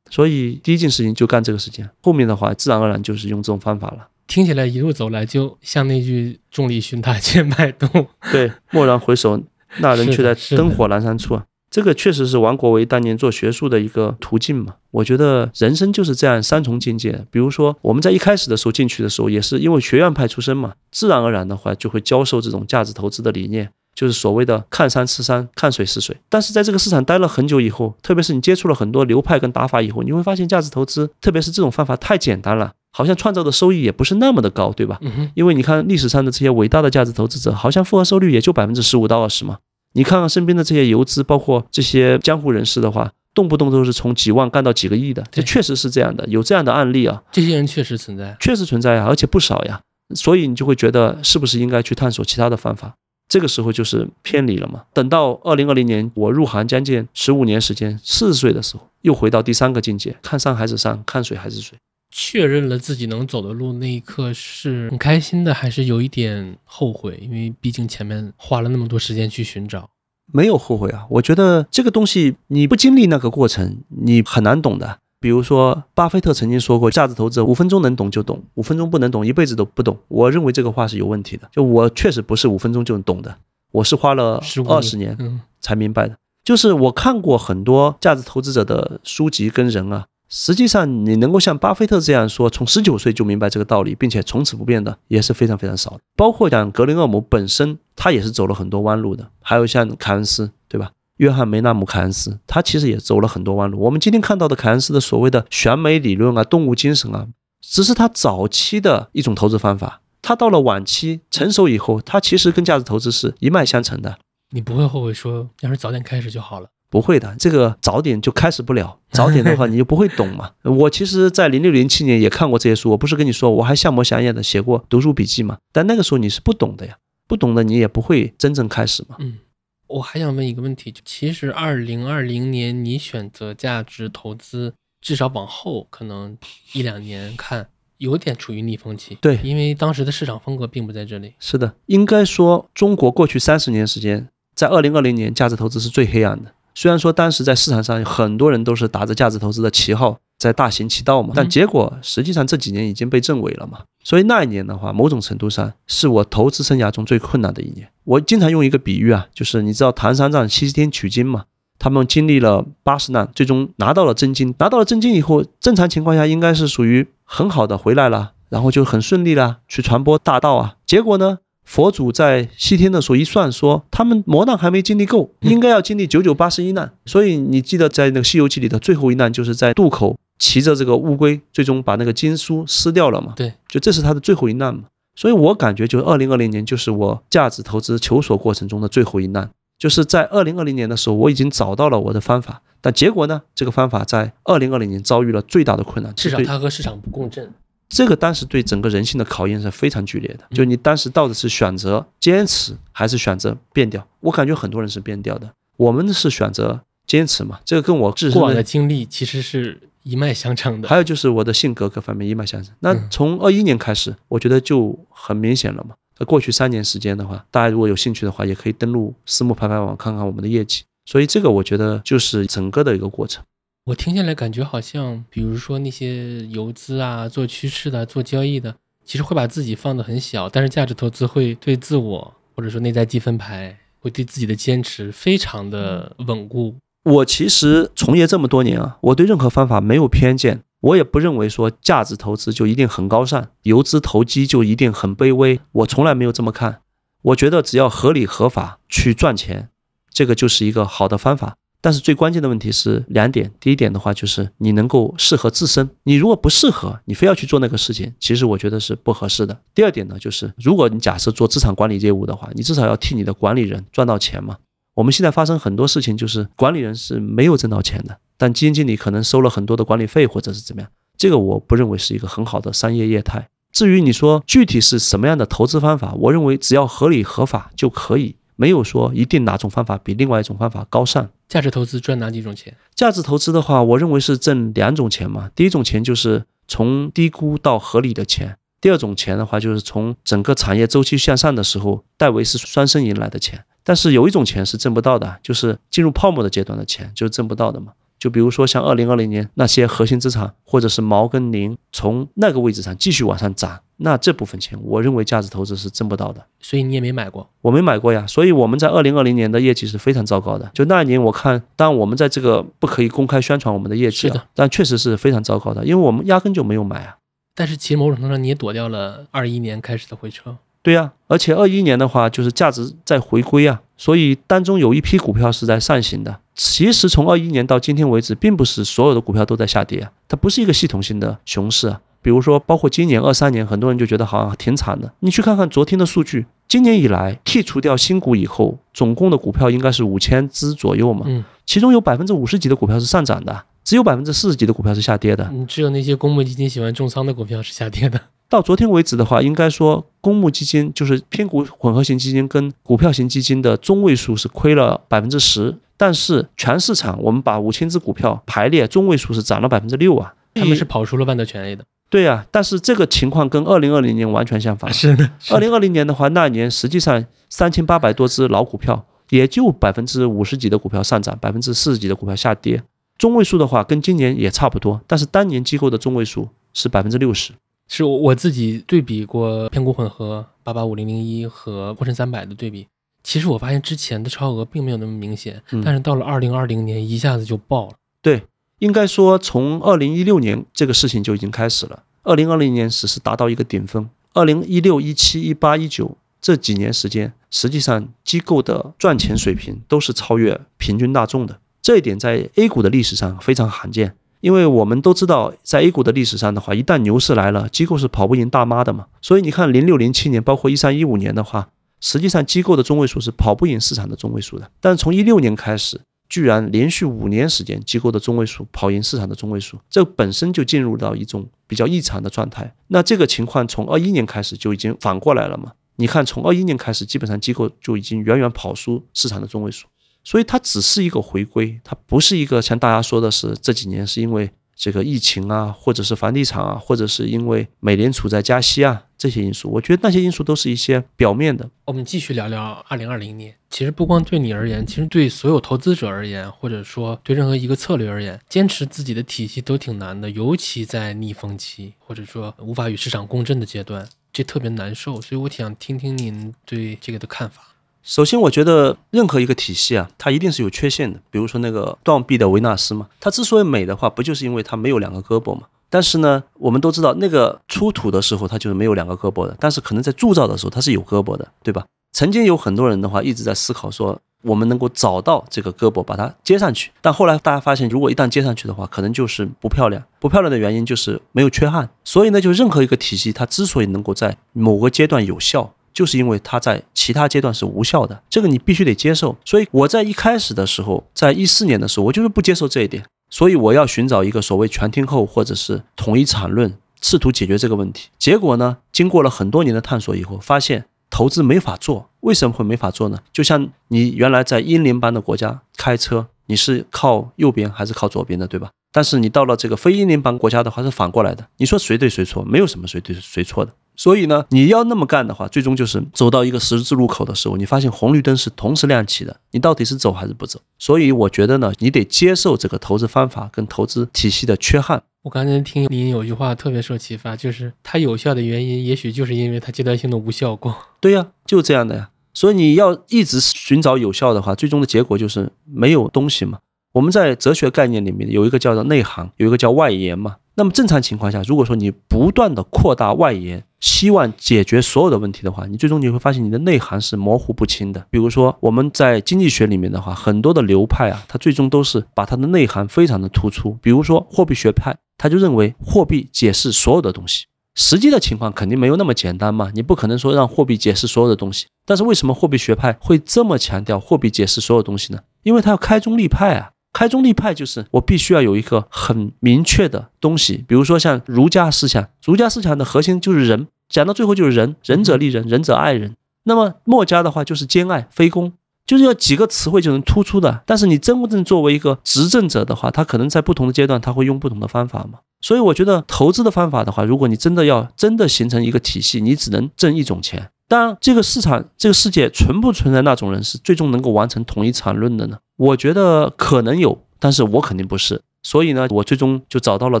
Speaker 2: 所以第一件事情就干这个事情，后面的话自然而然就是用这种方法了。
Speaker 1: 听起来一路走来，就像那句“众里寻他千百度”，
Speaker 2: 对，蓦然回首，那人却在灯火阑珊处啊。这个确实是王国维当年做学术的一个途径嘛？我觉得人生就是这样三重境界。比如说我们在一开始的时候进去的时候，也是因为学院派出身嘛，自然而然的话就会教授这种价值投资的理念，就是所谓的看山吃山，看水吃水。但是在这个市场待了很久以后，特别是你接触了很多流派跟打法以后，你会发现价值投资，特别是这种方法太简单了，好像创造的收益也不是那么的高，对吧？因为你看历史上的这些伟大的价值投资者，好像复合收益率也就百分之十五到二十嘛。你看看身边的这些游资，包括这些江湖人士的话，动不动都是从几万干到几个亿的，这确实是这样的，有这样的案例啊。
Speaker 1: 这些人确实存在，
Speaker 2: 确实存在呀，而且不少呀。所以你就会觉得，是不是应该去探索其他的方法？这个时候就是偏离了嘛。等到二零二零年我入行将近十五年时间，四十岁的时候，又回到第三个境界：看山还是山，看水还是水。
Speaker 1: 确认了自己能走的路那一刻是很开心的，还是有一点后悔？因为毕竟前面花了那么多时间去寻找，
Speaker 2: 没有后悔啊。我觉得这个东西你不经历那个过程，你很难懂的。比如说，巴菲特曾经说过，价值投资五分钟能懂就懂，五分钟不能懂，一辈子都不懂。我认为这个话是有问题的。就我确实不是五分钟就能懂的，我是花了二十年才明白的。就是我看过很多价值投资者的书籍跟人啊。实际上，你能够像巴菲特这样说，从十九岁就明白这个道理，并且从此不变的，也是非常非常少的。包括像格林厄姆本身，他也是走了很多弯路的。还有像凯恩斯，对吧？约翰梅纳姆凯恩斯，他其实也走了很多弯路。我们今天看到的凯恩斯的所谓的选美理论啊、动物精神啊，只是他早期的一种投资方法。他到了晚期成熟以后，他其实跟价值投资是一脉相承的。
Speaker 1: 你不会后悔说，要是早点开始就好了。
Speaker 2: 不会的，这个早点就开始不了。早点的话，你就不会懂嘛。我其实，在零六零七年也看过这些书。我不是跟你说，我还像模像样的写过读书笔记嘛。但那个时候你是不懂的呀，不懂的你也不会真正开始嘛。
Speaker 1: 嗯，我还想问一个问题，就其实二零二零年你选择价值投资，至少往后可能一两年看，有点处于逆风期。
Speaker 2: 对，
Speaker 1: 因为当时的市场风格并不在这里。
Speaker 2: 是的，应该说中国过去三十年时间。在二零二零年，价值投资是最黑暗的。虽然说当时在市场上很多人都是打着价值投资的旗号在大行其道嘛，但结果实际上这几年已经被证伪了嘛。所以那一年的话，某种程度上是我投资生涯中最困难的一年。我经常用一个比喻啊，就是你知道唐三藏七十天取经嘛，他们经历了八十难，最终拿到了真经。拿到了真经以后，正常情况下应该是属于很好的回来了，然后就很顺利了，去传播大道啊。结果呢？佛祖在西天的时候一算，说他们磨难还没经历够，应该要经历九九八十一难。所以你记得在那个《西游记》里的最后一难，就是在渡口骑着这个乌龟，最终把那个经书撕掉了嘛？
Speaker 1: 对，
Speaker 2: 就这是他的最后一难嘛。所以我感觉，就二零二零年就是我价值投资求索过程中的最后一难。就是在二零二零年的时候，我已经找到了我的方法，但结果呢，这个方法在二零二零年遭遇了最大的困难，
Speaker 1: 至少它和市场不共振。
Speaker 2: 这个当时对整个人性的考验是非常剧烈的，就你当时到底是选择坚持还是选择变掉？我感觉很多人是变掉的，我们是选择坚持嘛。这个跟我
Speaker 1: 过往的经历其实是一脉相承的，
Speaker 2: 还有就是我的性格各方面一脉相承。那从二一年开始，我觉得就很明显了嘛。在过去三年时间的话，大家如果有兴趣的话，也可以登录私募拍拍网看看我们的业绩。所以这个我觉得就是整个的一个过程。
Speaker 1: 我听下来感觉好像，比如说那些游资啊、做趋势的、做交易的，其实会把自己放得很小，但是价值投资会对自我或者说内在积分牌，会对自己的坚持非常的稳固。
Speaker 2: 我其实从业这么多年啊，我对任何方法没有偏见，我也不认为说价值投资就一定很高尚，游资投机就一定很卑微。我从来没有这么看。我觉得只要合理合法去赚钱，这个就是一个好的方法。但是最关键的问题是两点，第一点的话就是你能够适合自身，你如果不适合，你非要去做那个事情，其实我觉得是不合适的。第二点呢，就是如果你假设做资产管理业务的话，你至少要替你的管理人赚到钱嘛。我们现在发生很多事情，就是管理人是没有挣到钱的，但基金经理可能收了很多的管理费或者是怎么样，这个我不认为是一个很好的商业业态。至于你说具体是什么样的投资方法，我认为只要合理合法就可以。没有说一定哪种方法比另外一种方法高尚。
Speaker 1: 价值投资赚哪几种钱？
Speaker 2: 价值投资的话，我认为是挣两种钱嘛。第一种钱就是从低估到合理的钱；第二种钱的话，就是从整个产业周期向上的时候，戴维斯双生迎来的钱。但是有一种钱是挣不到的，就是进入泡沫的阶段的钱，就是挣不到的嘛。就比如说像二零二零年那些核心资产，或者是毛跟宁从那个位置上继续往上涨，那这部分钱，我认为价值投资是挣不到的。
Speaker 1: 所以你也没买过？
Speaker 2: 我没买过呀。所以我们在二零二零年的业绩是非常糟糕的。就那一年，我看，当然我们在这个不可以公开宣传我们的业绩
Speaker 1: 啊，
Speaker 2: 但确实是非常糟糕的，因为我们压根就没有买啊。
Speaker 1: 但是其实某种程度上你也躲掉了二一年开始的回撤。
Speaker 2: 对呀，而且二一年的话，就是价值在回归啊，所以当中有一批股票是在上行的。其实从二一年到今天为止，并不是所有的股票都在下跌啊，它不是一个系统性的熊市啊。比如说，包括今年二三年，很多人就觉得好像挺惨的。你去看看昨天的数据，今年以来剔除掉新股以后，总共的股票应该是五千只左右嘛，
Speaker 1: 嗯，
Speaker 2: 其中有百分之五十几的股票是上涨的，只有百分之四十几的股票是下跌的。
Speaker 1: 嗯，只有那些公募基金喜欢重仓的股票是下跌的。
Speaker 2: 到昨天为止的话，应该说公募基金就是偏股混合型基金跟股票型基金的中位数是亏了百分之十，但是全市场我们把五千只股票排列，中位数是涨了百分之六啊。
Speaker 1: 他们是跑出了万德全 A 的。
Speaker 2: 对呀，但是这个情况跟二零二零年完全相反。
Speaker 1: 是的，
Speaker 2: 二零二零年的话，那年实际上三千八百多只老股票，也就百分之五十几的股票上涨，百分之四十几的股票下跌。中位数的话跟今年也差不多，但是当年机构的中位数是百分之六十。
Speaker 1: 是我自己对比过偏股混合八八五零零一和沪深三百的对比，其实我发现之前的超额并没有那么明显，但是到了二零二零年一下子就爆了。
Speaker 2: 对，应该说从二零一六年这个事情就已经开始了，二零二零年只是达到一个顶峰，二零一六一七一八一九这几年时间，实际上机构的赚钱水平都是超越平均大众的，这一点在 A 股的历史上非常罕见。因为我们都知道，在 A 股的历史上的话，一旦牛市来了，机构是跑不赢大妈的嘛。所以你看，零六零七年，包括一三一五年的话，实际上机构的中位数是跑不赢市场的中位数的。但从一六年开始，居然连续五年时间，机构的中位数跑赢市场的中位数，这本身就进入到一种比较异常的状态。那这个情况从二一年开始就已经反过来了嘛？你看，从二一年开始，基本上机构就已经远远跑输市场的中位数。所以它只是一个回归，它不是一个像大家说的是这几年是因为这个疫情啊，或者是房地产啊，或者是因为美联储在加息啊这些因素。我觉得那些因素都是一些表面的。
Speaker 1: 我们继续聊聊二零二零年。其实不光对你而言，其实对所有投资者而言，或者说对任何一个策略而言，坚持自己的体系都挺难的，尤其在逆风期或者说无法与市场共振的阶段，这特别难受。所以我想听听您对这个的看法。
Speaker 2: 首先，我觉得任何一个体系啊，它一定是有缺陷的。比如说那个断臂的维纳斯嘛，它之所以美的话，不就是因为它没有两个胳膊嘛？但是呢，我们都知道那个出土的时候它就是没有两个胳膊的，但是可能在铸造的时候它是有胳膊的，对吧？曾经有很多人的话一直在思考说，我们能够找到这个胳膊把它接上去，但后来大家发现，如果一旦接上去的话，可能就是不漂亮。不漂亮的原因就是没有缺憾。所以呢，就任何一个体系，它之所以能够在某个阶段有效。就是因为它在其他阶段是无效的，这个你必须得接受。所以我在一开始的时候，在一四年的时候，我就是不接受这一点，所以我要寻找一个所谓全天候或者是统一产论，试图解决这个问题。结果呢，经过了很多年的探索以后，发现投资没法做。为什么会没法做呢？就像你原来在英联邦的国家开车，你是靠右边还是靠左边的，对吧？但是你到了这个非英联邦国家的话是反过来的。你说谁对谁错？没有什么谁对谁错的。所以呢，你要那么干的话，最终就是走到一个十字路口的时候，你发现红绿灯是同时亮起的，你到底是走还是不走？所以我觉得呢，你得接受这个投资方法跟投资体系的缺憾。
Speaker 1: 我刚才听您有句话特别受启发，就是它有效的原因，也许就是因为它阶段性的无效过。
Speaker 2: 对呀，就这样的呀。所以你要一直寻找有效的话，最终的结果就是没有东西嘛。我们在哲学概念里面有一个叫做内涵，有一个叫外延嘛。那么正常情况下，如果说你不断的扩大外延，希望解决所有的问题的话，你最终你会发现你的内涵是模糊不清的。比如说我们在经济学里面的话，很多的流派啊，它最终都是把它的内涵非常的突出。比如说货币学派，他就认为货币解释所有的东西。实际的情况肯定没有那么简单嘛，你不可能说让货币解释所有的东西。但是为什么货币学派会这么强调货币解释所有东西呢？因为它要开宗立派啊。开宗立派就是我必须要有一个很明确的东西，比如说像儒家思想，儒家思想的核心就是仁，讲到最后就是仁，仁者利人，仁者爱人。那么墨家的话就是兼爱非攻，就是要几个词汇就能突出的。但是你真不正作为一个执政者的话，他可能在不同的阶段他会用不同的方法嘛。所以我觉得投资的方法的话，如果你真的要真的形成一个体系，你只能挣一种钱。当然，这个市场这个世界存不存在那种人是最终能够完成同一场论的呢？我觉得可能有，但是我肯定不是。所以呢，我最终就找到了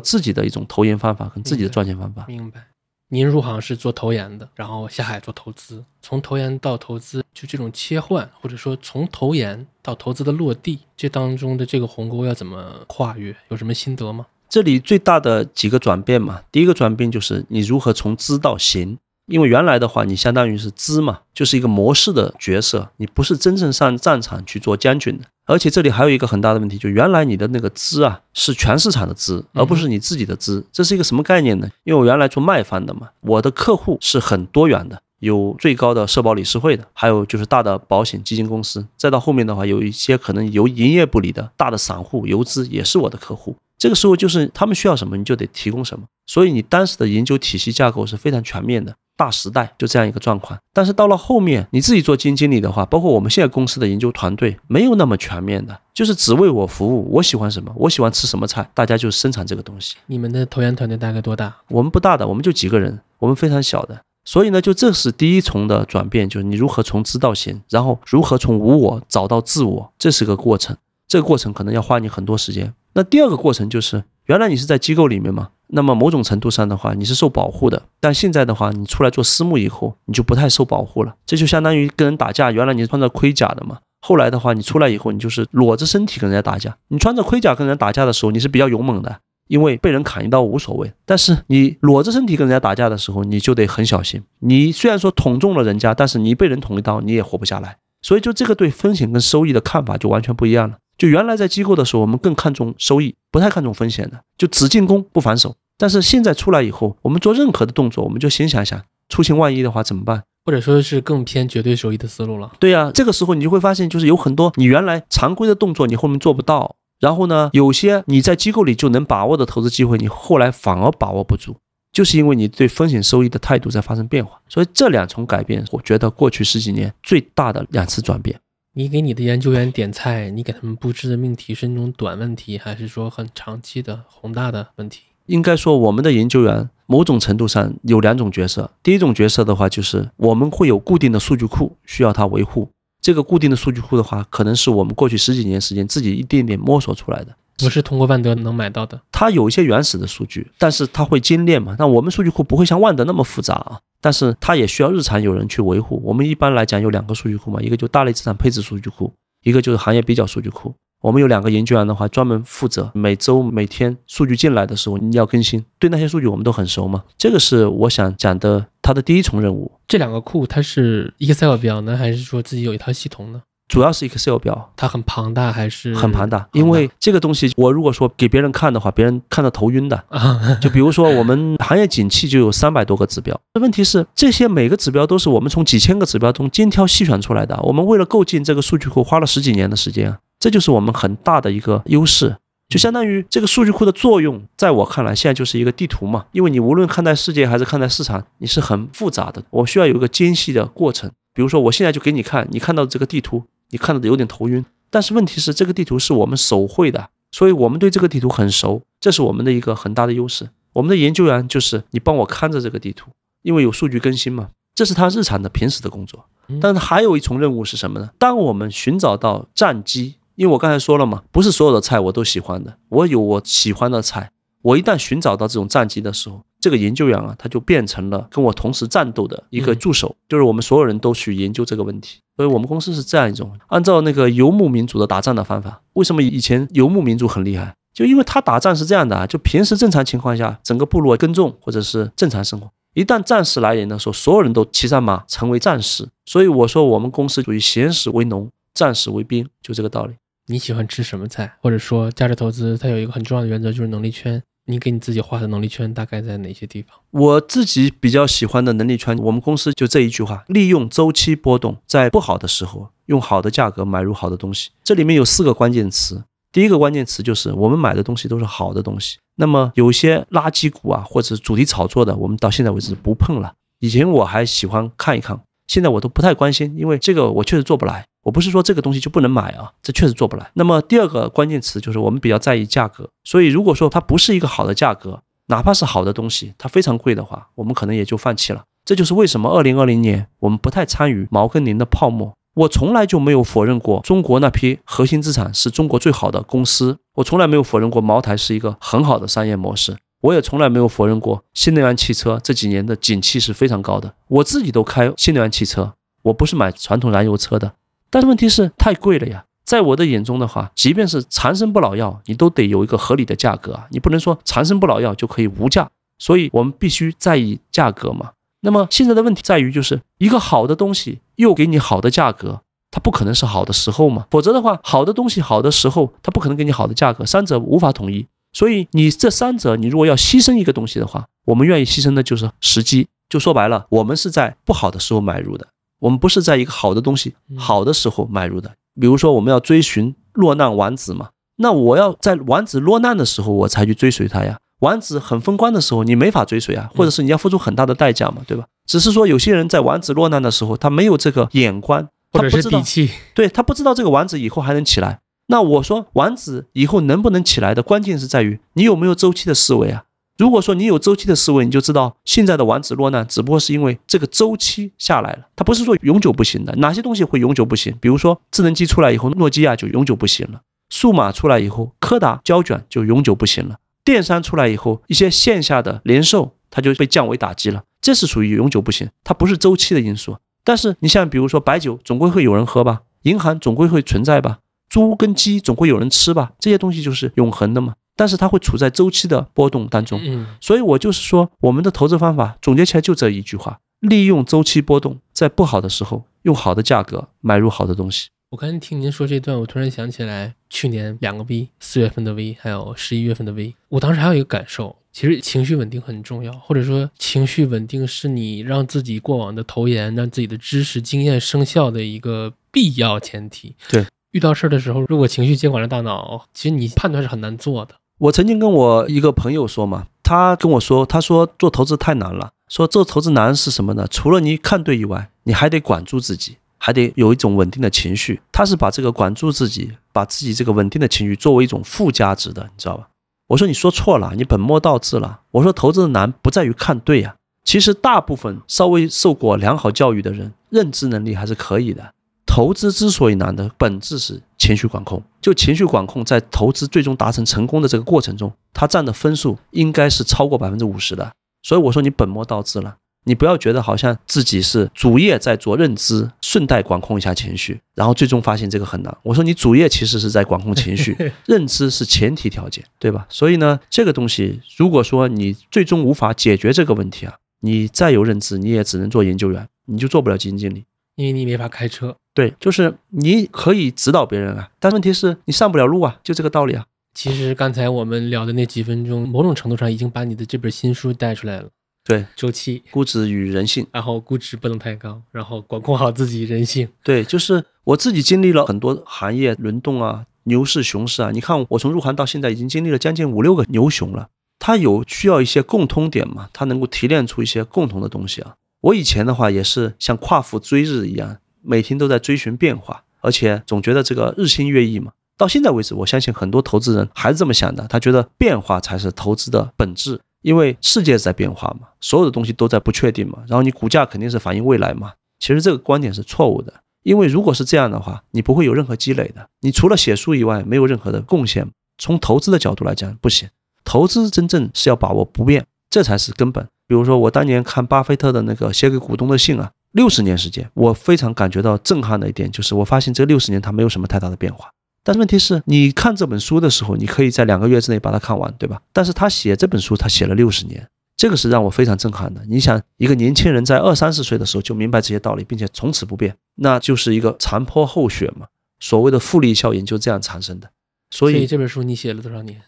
Speaker 2: 自己的一种投研方法跟自己的赚钱方法。
Speaker 1: 明白。您入行是做投研的，然后下海做投资，从投研到投资，就这种切换，或者说从投研到投资的落地，这当中的这个鸿沟要怎么跨越？有什么心得吗？
Speaker 2: 这里最大的几个转变嘛，第一个转变就是你如何从知到行。因为原来的话，你相当于是知嘛，就是一个模式的角色，你不是真正上战场去做将军的。而且这里还有一个很大的问题，就原来你的那个资啊，是全市场的资，而不是你自己的资。这是一个什么概念呢？因为我原来做卖方的嘛，我的客户是很多元的，有最高的社保理事会的，还有就是大的保险基金公司，再到后面的话，有一些可能由营业部里的大的散户游资也是我的客户。这个时候就是他们需要什么，你就得提供什么。所以你当时的研究体系架构是非常全面的。大时代就这样一个状况，但是到了后面，你自己做基金经理的话，包括我们现在公司的研究团队，没有那么全面的，就是只为我服务。我喜欢什么，我喜欢吃什么菜，大家就生产这个东西。
Speaker 1: 你们的投研团队大概多大？
Speaker 2: 我们不大的，我们就几个人，我们非常小的。所以呢，就这是第一重的转变，就是你如何从知到行，然后如何从无我找到自我，这是个过程。这个过程可能要花你很多时间。那第二个过程就是，原来你是在机构里面嘛。那么某种程度上的话，你是受保护的，但现在的话，你出来做私募以后，你就不太受保护了。这就相当于跟人打架，原来你是穿着盔甲的嘛，后来的话，你出来以后，你就是裸着身体跟人家打架。你穿着盔甲跟人家打架的时候，你是比较勇猛的，因为被人砍一刀无所谓。但是你裸着身体跟人家打架的时候，你就得很小心。你虽然说捅中了人家，但是你被人捅一刀，你也活不下来。所以就这个对风险跟收益的看法就完全不一样了。就原来在机构的时候，我们更看重收益，不太看重风险的，就只进攻不防守。但是现在出来以后，我们做任何的动作，我们就先想想出现万一的话怎么办，
Speaker 1: 或者说是更偏绝对收益的思路了。
Speaker 2: 对呀，这个时候你就会发现，就是有很多你原来常规的动作，你后面做不到。然后呢，有些你在机构里就能把握的投资机会，你后来反而把握不住，就是因为你对风险收益的态度在发生变化。所以这两重改变，我觉得过去十几年最大的两次转变。
Speaker 1: 你给你的研究员点菜，你给他们布置的命题是那种短问题，还是说很长期的宏大的问题？
Speaker 2: 应该说，我们的研究员某种程度上有两种角色。第一种角色的话，就是我们会有固定的数据库需要他维护。这个固定的数据库的话，可能是我们过去十几年时间自己一点点摸索出来的，
Speaker 1: 不是通过万德能买到的。
Speaker 2: 它有一些原始的数据，但是它会精炼嘛。那我们数据库不会像万德那么复杂啊。但是它也需要日常有人去维护。我们一般来讲有两个数据库嘛，一个就大类资产配置数据库，一个就是行业比较数据库。我们有两个研究员的话，专门负责每周每天数据进来的时候你要更新。对那些数据我们都很熟嘛，这个是我想讲的它的第一重任务。
Speaker 1: 这两个库它是 Excel 表呢，还是说自己有一套系统呢？
Speaker 2: 主要是 Excel 表，
Speaker 1: 它很庞大还是
Speaker 2: 很庞大？因为这个东西，我如果说给别人看的话，别人看到头晕的。就比如说我们行业景气就有三百多个指标，问题是这些每个指标都是我们从几千个指标中精挑细选出来的。我们为了构建这个数据库，花了十几年的时间，这就是我们很大的一个优势。就相当于这个数据库的作用，在我看来，现在就是一个地图嘛。因为你无论看待世界还是看待市场，你是很复杂的，我需要有一个精细的过程。比如说我现在就给你看，你看到这个地图。你看的有点头晕，但是问题是这个地图是我们手绘的，所以我们对这个地图很熟，这是我们的一个很大的优势。我们的研究员就是你帮我看着这个地图，因为有数据更新嘛，这是他日常的平时的工作。但是还有一重任务是什么呢？当我们寻找到战机，因为我刚才说了嘛，不是所有的菜我都喜欢的，我有我喜欢的菜。我一旦寻找到这种战机的时候，这个研究员啊，他就变成了跟我同时战斗的一个助手，就是我们所有人都去研究这个问题。所以我们公司是这样一种，按照那个游牧民族的打仗的方法。为什么以前游牧民族很厉害？就因为他打仗是这样的啊，就平时正常情况下，整个部落耕种或者是正常生活。一旦战士来临的时候，所有人都骑上马成为战士。所以我说我们公司属于闲时为农，战时为兵，就这个道理。
Speaker 1: 你喜欢吃什么菜？或者说价值投资它有一个很重要的原则就是能力圈。你给你自己画的能力圈大概在哪些地方？
Speaker 2: 我自己比较喜欢的能力圈，我们公司就这一句话：利用周期波动，在不好的时候用好的价格买入好的东西。这里面有四个关键词。第一个关键词就是我们买的东西都是好的东西。那么有些垃圾股啊，或者主题炒作的，我们到现在为止不碰了。以前我还喜欢看一看，现在我都不太关心，因为这个我确实做不来。我不是说这个东西就不能买啊，这确实做不来。那么第二个关键词就是我们比较在意价格，所以如果说它不是一个好的价格，哪怕是好的东西，它非常贵的话，我们可能也就放弃了。这就是为什么二零二零年我们不太参与毛跟林的泡沫。我从来就没有否认过中国那批核心资产是中国最好的公司，我从来没有否认过茅台是一个很好的商业模式，我也从来没有否认过新能源汽车这几年的景气是非常高的。我自己都开新能源汽车，我不是买传统燃油车的。但是问题是太贵了呀，在我的眼中的话，即便是长生不老药，你都得有一个合理的价格啊，你不能说长生不老药就可以无价，所以我们必须在意价格嘛。那么现在的问题在于，就是一个好的东西又给你好的价格，它不可能是好的时候嘛，否则的话，好的东西好的时候，它不可能给你好的价格，三者无法统一。所以你这三者，你如果要牺牲一个东西的话，我们愿意牺牲的就是时机。就说白了，我们是在不好的时候买入的。我们不是在一个好的东西好的时候买入的，比如说我们要追寻落难王子嘛，那我要在王子落难的时候我才去追随他呀。王子很风光的时候你没法追随啊，或者是你要付出很大的代价嘛，对吧？只是说有些人在王子落难的时候他没有这个眼光，
Speaker 1: 或者是底气，
Speaker 2: 对他不知道这个王子以后还能起来。那我说王子以后能不能起来的关键是在于你有没有周期的思维啊。如果说你有周期的思维，你就知道现在的王子落难，只不过是因为这个周期下来了，它不是说永久不行的。哪些东西会永久不行？比如说智能机出来以后，诺基亚就永久不行了；数码出来以后，柯达胶卷就永久不行了；电商出来以后，一些线下的零售它就被降维打击了，这是属于永久不行，它不是周期的因素。但是你像比如说白酒，总归会有人喝吧；银行总归会存在吧；猪跟鸡总归有人吃吧，这些东西就是永恒的嘛。但是它会处在周期的波动当中，
Speaker 1: 嗯，
Speaker 2: 所以我就是说，我们的投资方法总结起来就这一句话：利用周期波动，在不好的时候用好的价格买入好的东西。
Speaker 1: 我刚才听您说这段，我突然想起来去年两个 V，四月份的 V，还有十一月份的 V。我当时还有一个感受，其实情绪稳定很重要，或者说情绪稳定是你让自己过往的投研、让自己的知识经验生效的一个必要前提。
Speaker 2: 对，
Speaker 1: 遇到事儿的时候，如果情绪接管了大脑，其实你判断是很难做的。
Speaker 2: 我曾经跟我一个朋友说嘛，他跟我说，他说做投资太难了，说做投资难是什么呢？除了你看对以外，你还得管住自己，还得有一种稳定的情绪。他是把这个管住自己，把自己这个稳定的情绪作为一种附加值的，你知道吧？我说你说错了，你本末倒置了。我说投资的难不在于看对呀，其实大部分稍微受过良好教育的人，认知能力还是可以的。投资之所以难的本质是情绪管控，就情绪管控在投资最终达成成功的这个过程中，它占的分数应该是超过百分之五十的。所以我说你本末倒置了，你不要觉得好像自己是主业在做认知，顺带管控一下情绪，然后最终发现这个很难。我说你主业其实是在管控情绪，认知是前提条件，对吧？所以呢，这个东西如果说你最终无法解决这个问题啊，你再有认知，你也只能做研究员，你就做不了基金经理。
Speaker 1: 因为你没法开车，
Speaker 2: 对，就是你可以指导别人啊，但问题是你上不了路啊，就这个道理啊。
Speaker 1: 其实刚才我们聊的那几分钟，某种程度上已经把你的这本新书带出来了。
Speaker 2: 对，
Speaker 1: 周期、
Speaker 2: 估值与人性，
Speaker 1: 然后估值不能太高，然后管控好自己人性。
Speaker 2: 对，就是我自己经历了很多行业轮动啊，牛市、熊市啊。你看我从入行到现在，已经经历了将近五六个牛熊了。它有需要一些共通点嘛？它能够提炼出一些共同的东西啊。我以前的话也是像夸父追日一样，每天都在追寻变化，而且总觉得这个日新月异嘛。到现在为止，我相信很多投资人还是这么想的，他觉得变化才是投资的本质，因为世界在变化嘛，所有的东西都在不确定嘛。然后你股价肯定是反映未来嘛。其实这个观点是错误的，因为如果是这样的话，你不会有任何积累的，你除了写书以外，没有任何的贡献。从投资的角度来讲，不行。投资真正是要把握不变。这才是根本。比如说，我当年看巴菲特的那个写给股东的信啊，六十年时间，我非常感觉到震撼的一点就是，我发现这六十年它没有什么太大的变化。但是问题是，你看这本书的时候，你可以在两个月之内把它看完，对吧？但是他写这本书，他写了六十年，这个是让我非常震撼的。你想，一个年轻人在二三十岁的时候就明白这些道理，并且从此不变，那就是一个残坡后雪嘛。所谓的复利效应就这样产生的。
Speaker 1: 所以这本书你写了多少年？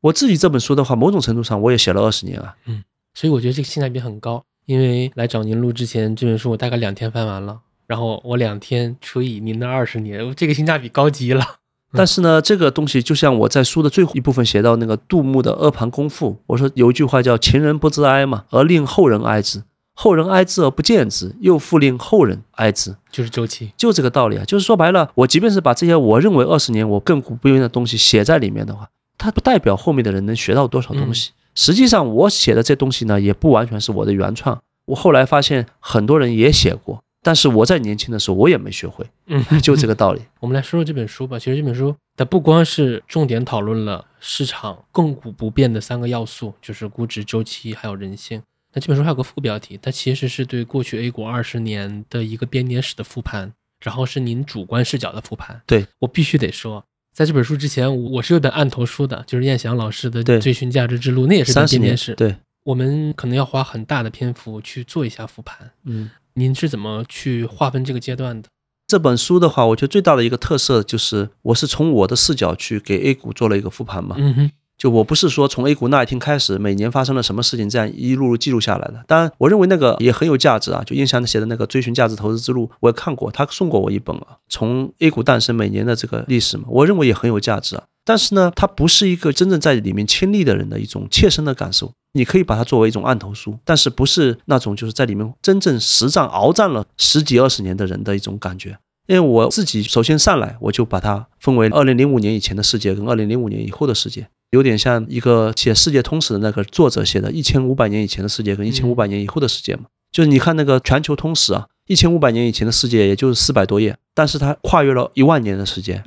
Speaker 2: 我自己这本书的话，某种程度上我也写了二十年啊。
Speaker 1: 嗯，所以我觉得这个性价比很高。因为来找您录之前，这本书我大概两天翻完了，然后我两天除以您的二十年，这个性价比高极了。
Speaker 2: 但是呢，这个东西就像我在书的最后一部分写到那个杜牧的《阿房宫赋》，我说有一句话叫“前人不知哀嘛，而令后人哀之；后人哀之而不见之，又复令后人哀之”，
Speaker 1: 就是周期，
Speaker 2: 就这个道理啊。就是说白了，我即便是把这些我认为二十年我亘古不变的东西写在里面的话，它不代表后面的人能学到多少东西。实际上，我写的这东西呢，也不完全是我的原创。我后来发现，很多人也写过。但是我在年轻的时候，我也没学会，嗯，就这个道理。
Speaker 1: 我们来说说这本书吧。其实这本书它不光是重点讨论了市场亘古不变的三个要素，就是估值、周期还有人性。那这本书还有个副标题，它其实是对过去 A 股二十年的一个编年史的复盘，然后是您主观视角的复盘。
Speaker 2: 对
Speaker 1: 我必须得说，在这本书之前，我是有本案头书的，就是燕翔老师的《追寻价值之路》，那也是编年史。
Speaker 2: 对，
Speaker 1: 我们可能要花很大的篇幅去做一下复盘。嗯。您是怎么去划分这个阶段的？
Speaker 2: 这本书的话，我觉得最大的一个特色就是，我是从我的视角去给 A 股做了一个复盘嘛。嗯哼。就我不是说从 A 股那一天开始，每年发生了什么事情，这样一路路记录下来的。当然，我认为那个也很有价值啊。就印象写的那个《追寻价值投资之路》，我也看过，他送过我一本啊，从 A 股诞生每年的这个历史嘛，我认为也很有价值啊。但是呢，它不是一个真正在里面亲历的人的一种切身的感受。你可以把它作为一种案头书，但是不是那种就是在里面真正实战鏖战了十几二十年的人的一种感觉。因为我自己首先上来，我就把它分为二零零五年以前的世界跟二零零五年以后的世界。有点像一个写世界通史的那个作者写的，一千五百年以前的世界跟一千五百年以后的世界嘛，就是你看那个全球通史啊，一千五百年以前的世界也就是四百多页，但是它跨越了一万年的时间。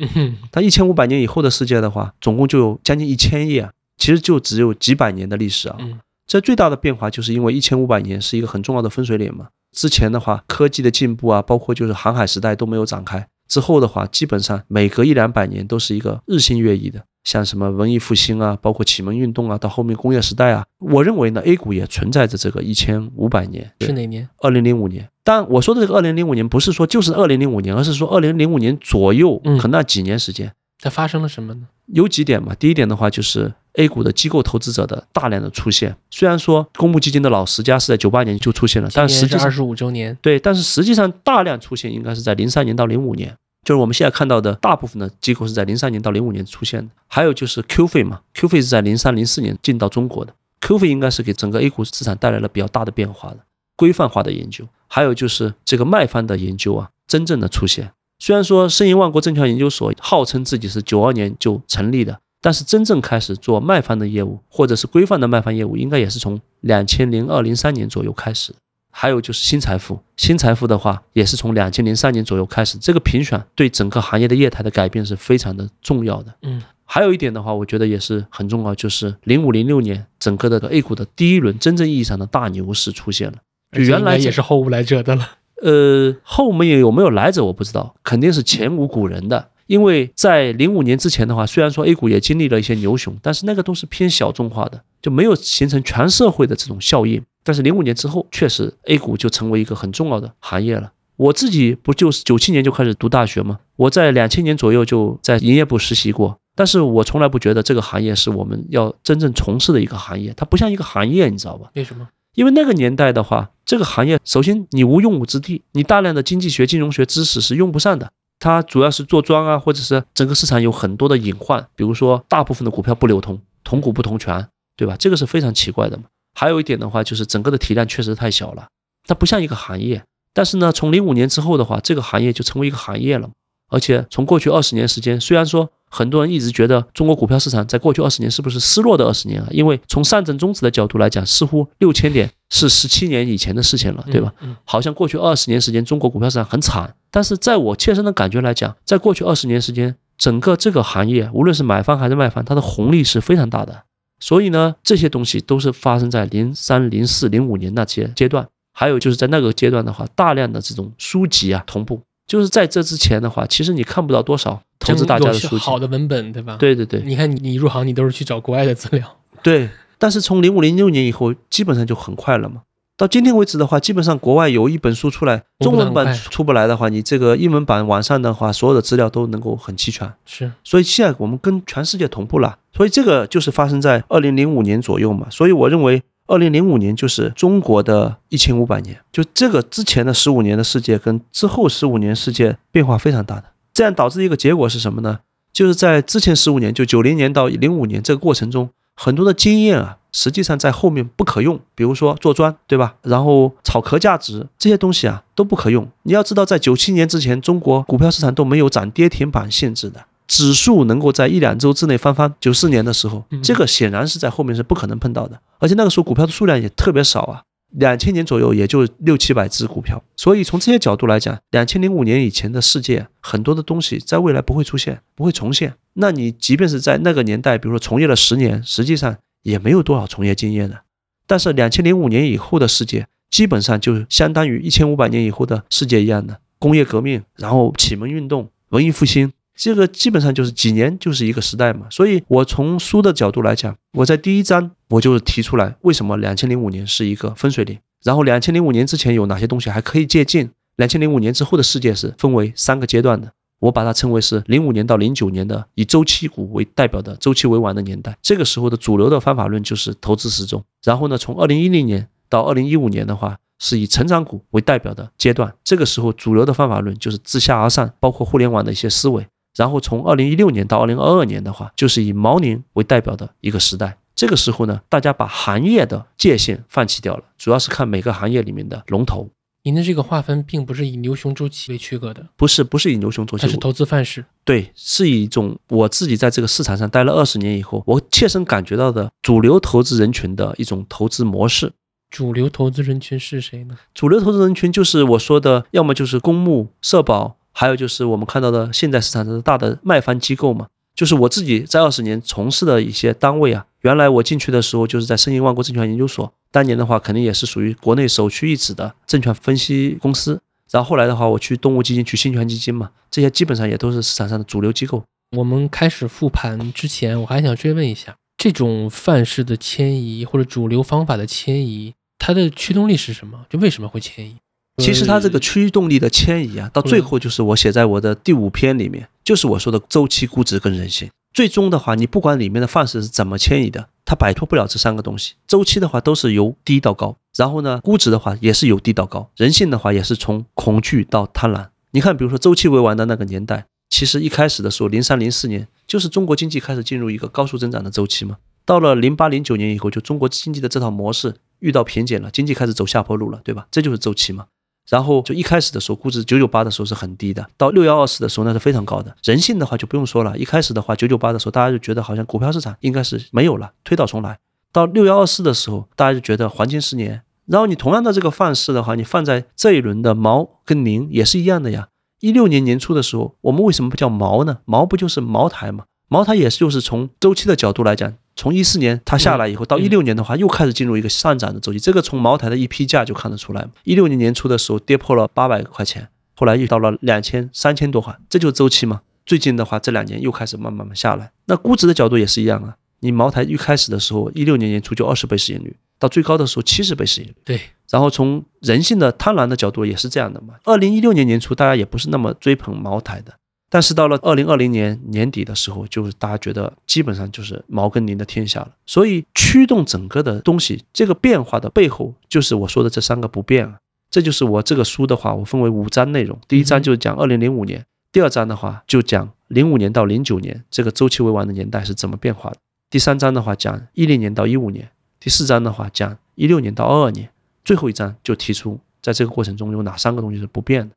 Speaker 2: 它一千五百年以后的世界的话，总共就有将近一千页，其实就只有几百年的历史啊。这最大的变化就是因为一千五百年是一个很重要的分水岭嘛。之前的话，科技的进步啊，包括就是航海时代都没有展开，之后的话，基本上每隔一两百年都是一个日新月异的。像什么文艺复兴啊，包括启蒙运动啊，到后面工业时代啊，我认为呢，A 股也存在着这个一千五百年。
Speaker 1: 是哪年？
Speaker 2: 二零零五年。但我说的这个二零零五年，不是说就是二零零五年，而是说二零零五年左右，可那几年时间，
Speaker 1: 它发生了什么呢？
Speaker 2: 有几点嘛。第一点的话，就是 A 股的机构投资者的大量的出现。虽然说公募基金的老十家是在九八年就出现了，但实际上
Speaker 1: 二十五周年。
Speaker 2: 对，但是实际上大量出现应该是在零三年到零五年。就是我们现在看到的大部分的机构是在零三年到零五年出现的，还有就是 Q 费嘛，Q 费是在零三零四年进到中国的，Q 费应该是给整个 A 股市场带来了比较大的变化的规范化的研究，还有就是这个卖方的研究啊，真正的出现。虽然说申银万国证券研究所号称自己是九二年就成立的，但是真正开始做卖方的业务，或者是规范的卖方业务，应该也是从两千零二零三年左右开始。还有就是新财富，新财富的话也是从两千零三年左右开始，这个评选对整个行业的业态的改变是非常的重要的。嗯，还有一点的话，我觉得也是很重要，就是零五零六年整个的 A 股的第一轮真正意义上的大牛市出现了，就原来
Speaker 1: 也是后无来者的了。
Speaker 2: 呃，后面有没有来者我不知道，肯定是前无古人的。因为在零五年之前的话，虽然说 A 股也经历了一些牛熊，但是那个都是偏小众化的，就没有形成全社会的这种效应。但是零五年之后，确实 A 股就成为一个很重要的行业了。我自己不就是九七年就开始读大学吗？我在两千年左右就在营业部实习过，但是我从来不觉得这个行业是我们要真正从事的一个行业，它不像一个行业，你知道吧？
Speaker 1: 为什么？
Speaker 2: 因为那个年代的话，这个行业首先你无用武之地，你大量的经济学、金融学知识是用不上的。它主要是做庄啊，或者是整个市场有很多的隐患，比如说大部分的股票不流通，同股不同权，对吧？这个是非常奇怪的嘛。还有一点的话，就是整个的体量确实太小了，它不像一个行业。但是呢，从零五年之后的话，这个行业就成为一个行业了。而且从过去二十年时间，虽然说很多人一直觉得中国股票市场在过去二十年是不是失落的二十年啊？因为从上证综指的角度来讲，似乎六千点是十七年以前的事情了，对吧？好像过去二十年时间，中国股票市场很惨。但是在我切身的感觉来讲，在过去二十年时间，整个这个行业，无论是买方还是卖方，它的红利是非常大的。所以呢，这些东西都是发生在零三、零四、零五年那些阶段。还有就是在那个阶段的话，大量的这种书籍啊同步。就是在这之前的话，其实你看不到多少投资大家的书籍，
Speaker 1: 好的文本，对吧？
Speaker 2: 对对对。
Speaker 1: 你看你你入行，你都是去找国外的资料。
Speaker 2: 对。但是从零五零六年以后，基本上就很快了嘛。到今天为止的话，基本上国外有一本书出来，中文版出不来的话，你这个英文版网上的话，所有的资料都能够很齐全。
Speaker 1: 是。
Speaker 2: 所以现在我们跟全世界同步了。所以这个就是发生在二零零五年左右嘛。所以我认为。二零零五年就是中国的一千五百年，就这个之前的十五年的世界跟之后十五年世界变化非常大的，这样导致一个结果是什么呢？就是在之前十五年，就九零年到零五年这个过程中，很多的经验啊，实际上在后面不可用，比如说做砖，对吧？然后炒壳价值这些东西啊都不可用。你要知道，在九七年之前，中国股票市场都没有涨跌停板限制的。指数能够在一两周之内翻番，九四年的时候，这个显然是在后面是不可能碰到的，而且那个时候股票的数量也特别少啊，两千年左右也就六七百只股票，所以从这些角度来讲，两千零五年以前的世界很多的东西在未来不会出现，不会重现。那你即便是在那个年代，比如说从业了十年，实际上也没有多少从业经验的。但是两千零五年以后的世界，基本上就相当于一千五百年以后的世界一样的工业革命，然后启蒙运动、文艺复兴。这个基本上就是几年就是一个时代嘛，所以我从书的角度来讲，我在第一章我就是提出来为什么两千零五年是一个分水岭，然后两千零五年之前有哪些东西还可以借鉴，两千零五年之后的世界是分为三个阶段的，我把它称为是零五年到零九年的以周期股为代表的周期为王的年代，这个时候的主流的方法论就是投资时钟，然后呢，从二零一零年到二零一五年的话。是以成长股为代表的阶段，这个时候主流的方法论就是自下而上，包括互联网的一些思维。然后从二零一六年到二零二二年的话，就是以毛宁为代表的一个时代。这个时候呢，大家把行业的界限放弃掉了，主要是看每个行业里面的龙头。
Speaker 1: 您的这个划分并不是以牛熊周期为区隔的，
Speaker 2: 不是，不是以牛熊周期，
Speaker 1: 它是投资范式。
Speaker 2: 对，是一种我自己在这个市场上待了二十年以后，我切身感觉到的主流投资人群的一种投资模式。
Speaker 1: 主流投资人群是谁呢？
Speaker 2: 主流投资人群就是我说的，要么就是公募、社保。还有就是我们看到的现在市场上的大的卖方机构嘛，就是我自己在二十年从事的一些单位啊。原来我进去的时候就是在申银万国证券研究所，当年的话肯定也是属于国内首屈一指的证券分析公司。然后后来的话，我去动物基金、去新权基金嘛，这些基本上也都是市场上的主流机构。
Speaker 1: 我们开始复盘之前，我还想追问一下，这种范式的迁移或者主流方法的迁移，它的驱动力是什么？就为什么会迁移？
Speaker 2: 其实它这个驱动力的迁移啊，到最后就是我写在我的第五篇里面，就是我说的周期估值跟人性。最终的话，你不管里面的范式是怎么迁移的，它摆脱不了这三个东西。周期的话都是由低到高，然后呢，估值的话也是由低到高，人性的话也是从恐惧到贪婪。你看，比如说周期为王的那个年代，其实一开始的时候，零三零四年就是中国经济开始进入一个高速增长的周期嘛。到了零八零九年以后，就中国经济的这套模式遇到瓶颈了，经济开始走下坡路了，对吧？这就是周期嘛。然后就一开始的时候，估值九九八的时候是很低的，到六幺二四的时候那是非常高的。人性的话就不用说了，一开始的话九九八的时候，大家就觉得好像股票市场应该是没有了，推倒重来。到六幺二四的时候，大家就觉得黄金十年。然后你同样的这个范式的话，你放在这一轮的毛跟宁也是一样的呀。一六年年初的时候，我们为什么不叫毛呢？毛不就是茅台吗？茅台也是就是从周期的角度来讲。从一四年它下来以后，到一六年的话，又开始进入一个上涨的周期。这个从茅台的一批价就看得出来。一六年年初的时候跌破了八百块钱，后来又到了两千、三千多块，这就是周期嘛。最近的话，这两年又开始慢慢慢下来。那估值的角度也是一样啊。你茅台一开始的时候，一六年年初就二十倍市盈率，到最高的时候七十倍市盈率。
Speaker 1: 对。
Speaker 2: 然后从人性的贪婪的角度也是这样的嘛。二零一六年年初，大家也不是那么追捧茅台的。但是到了二零二零年年底的时候，就是大家觉得基本上就是毛跟宁的天下了。所以驱动整个的东西，这个变化的背后，就是我说的这三个不变啊。这就是我这个书的话，我分为五章内容。第一章就是讲二零零五年，第二章的话就讲零五年到零九年这个周期为王的年代是怎么变化的。第三章的话讲一零年到一五年，第四章的话讲一六年到二二年，最后一章就提出在这个过程中有哪三个东西是不变的。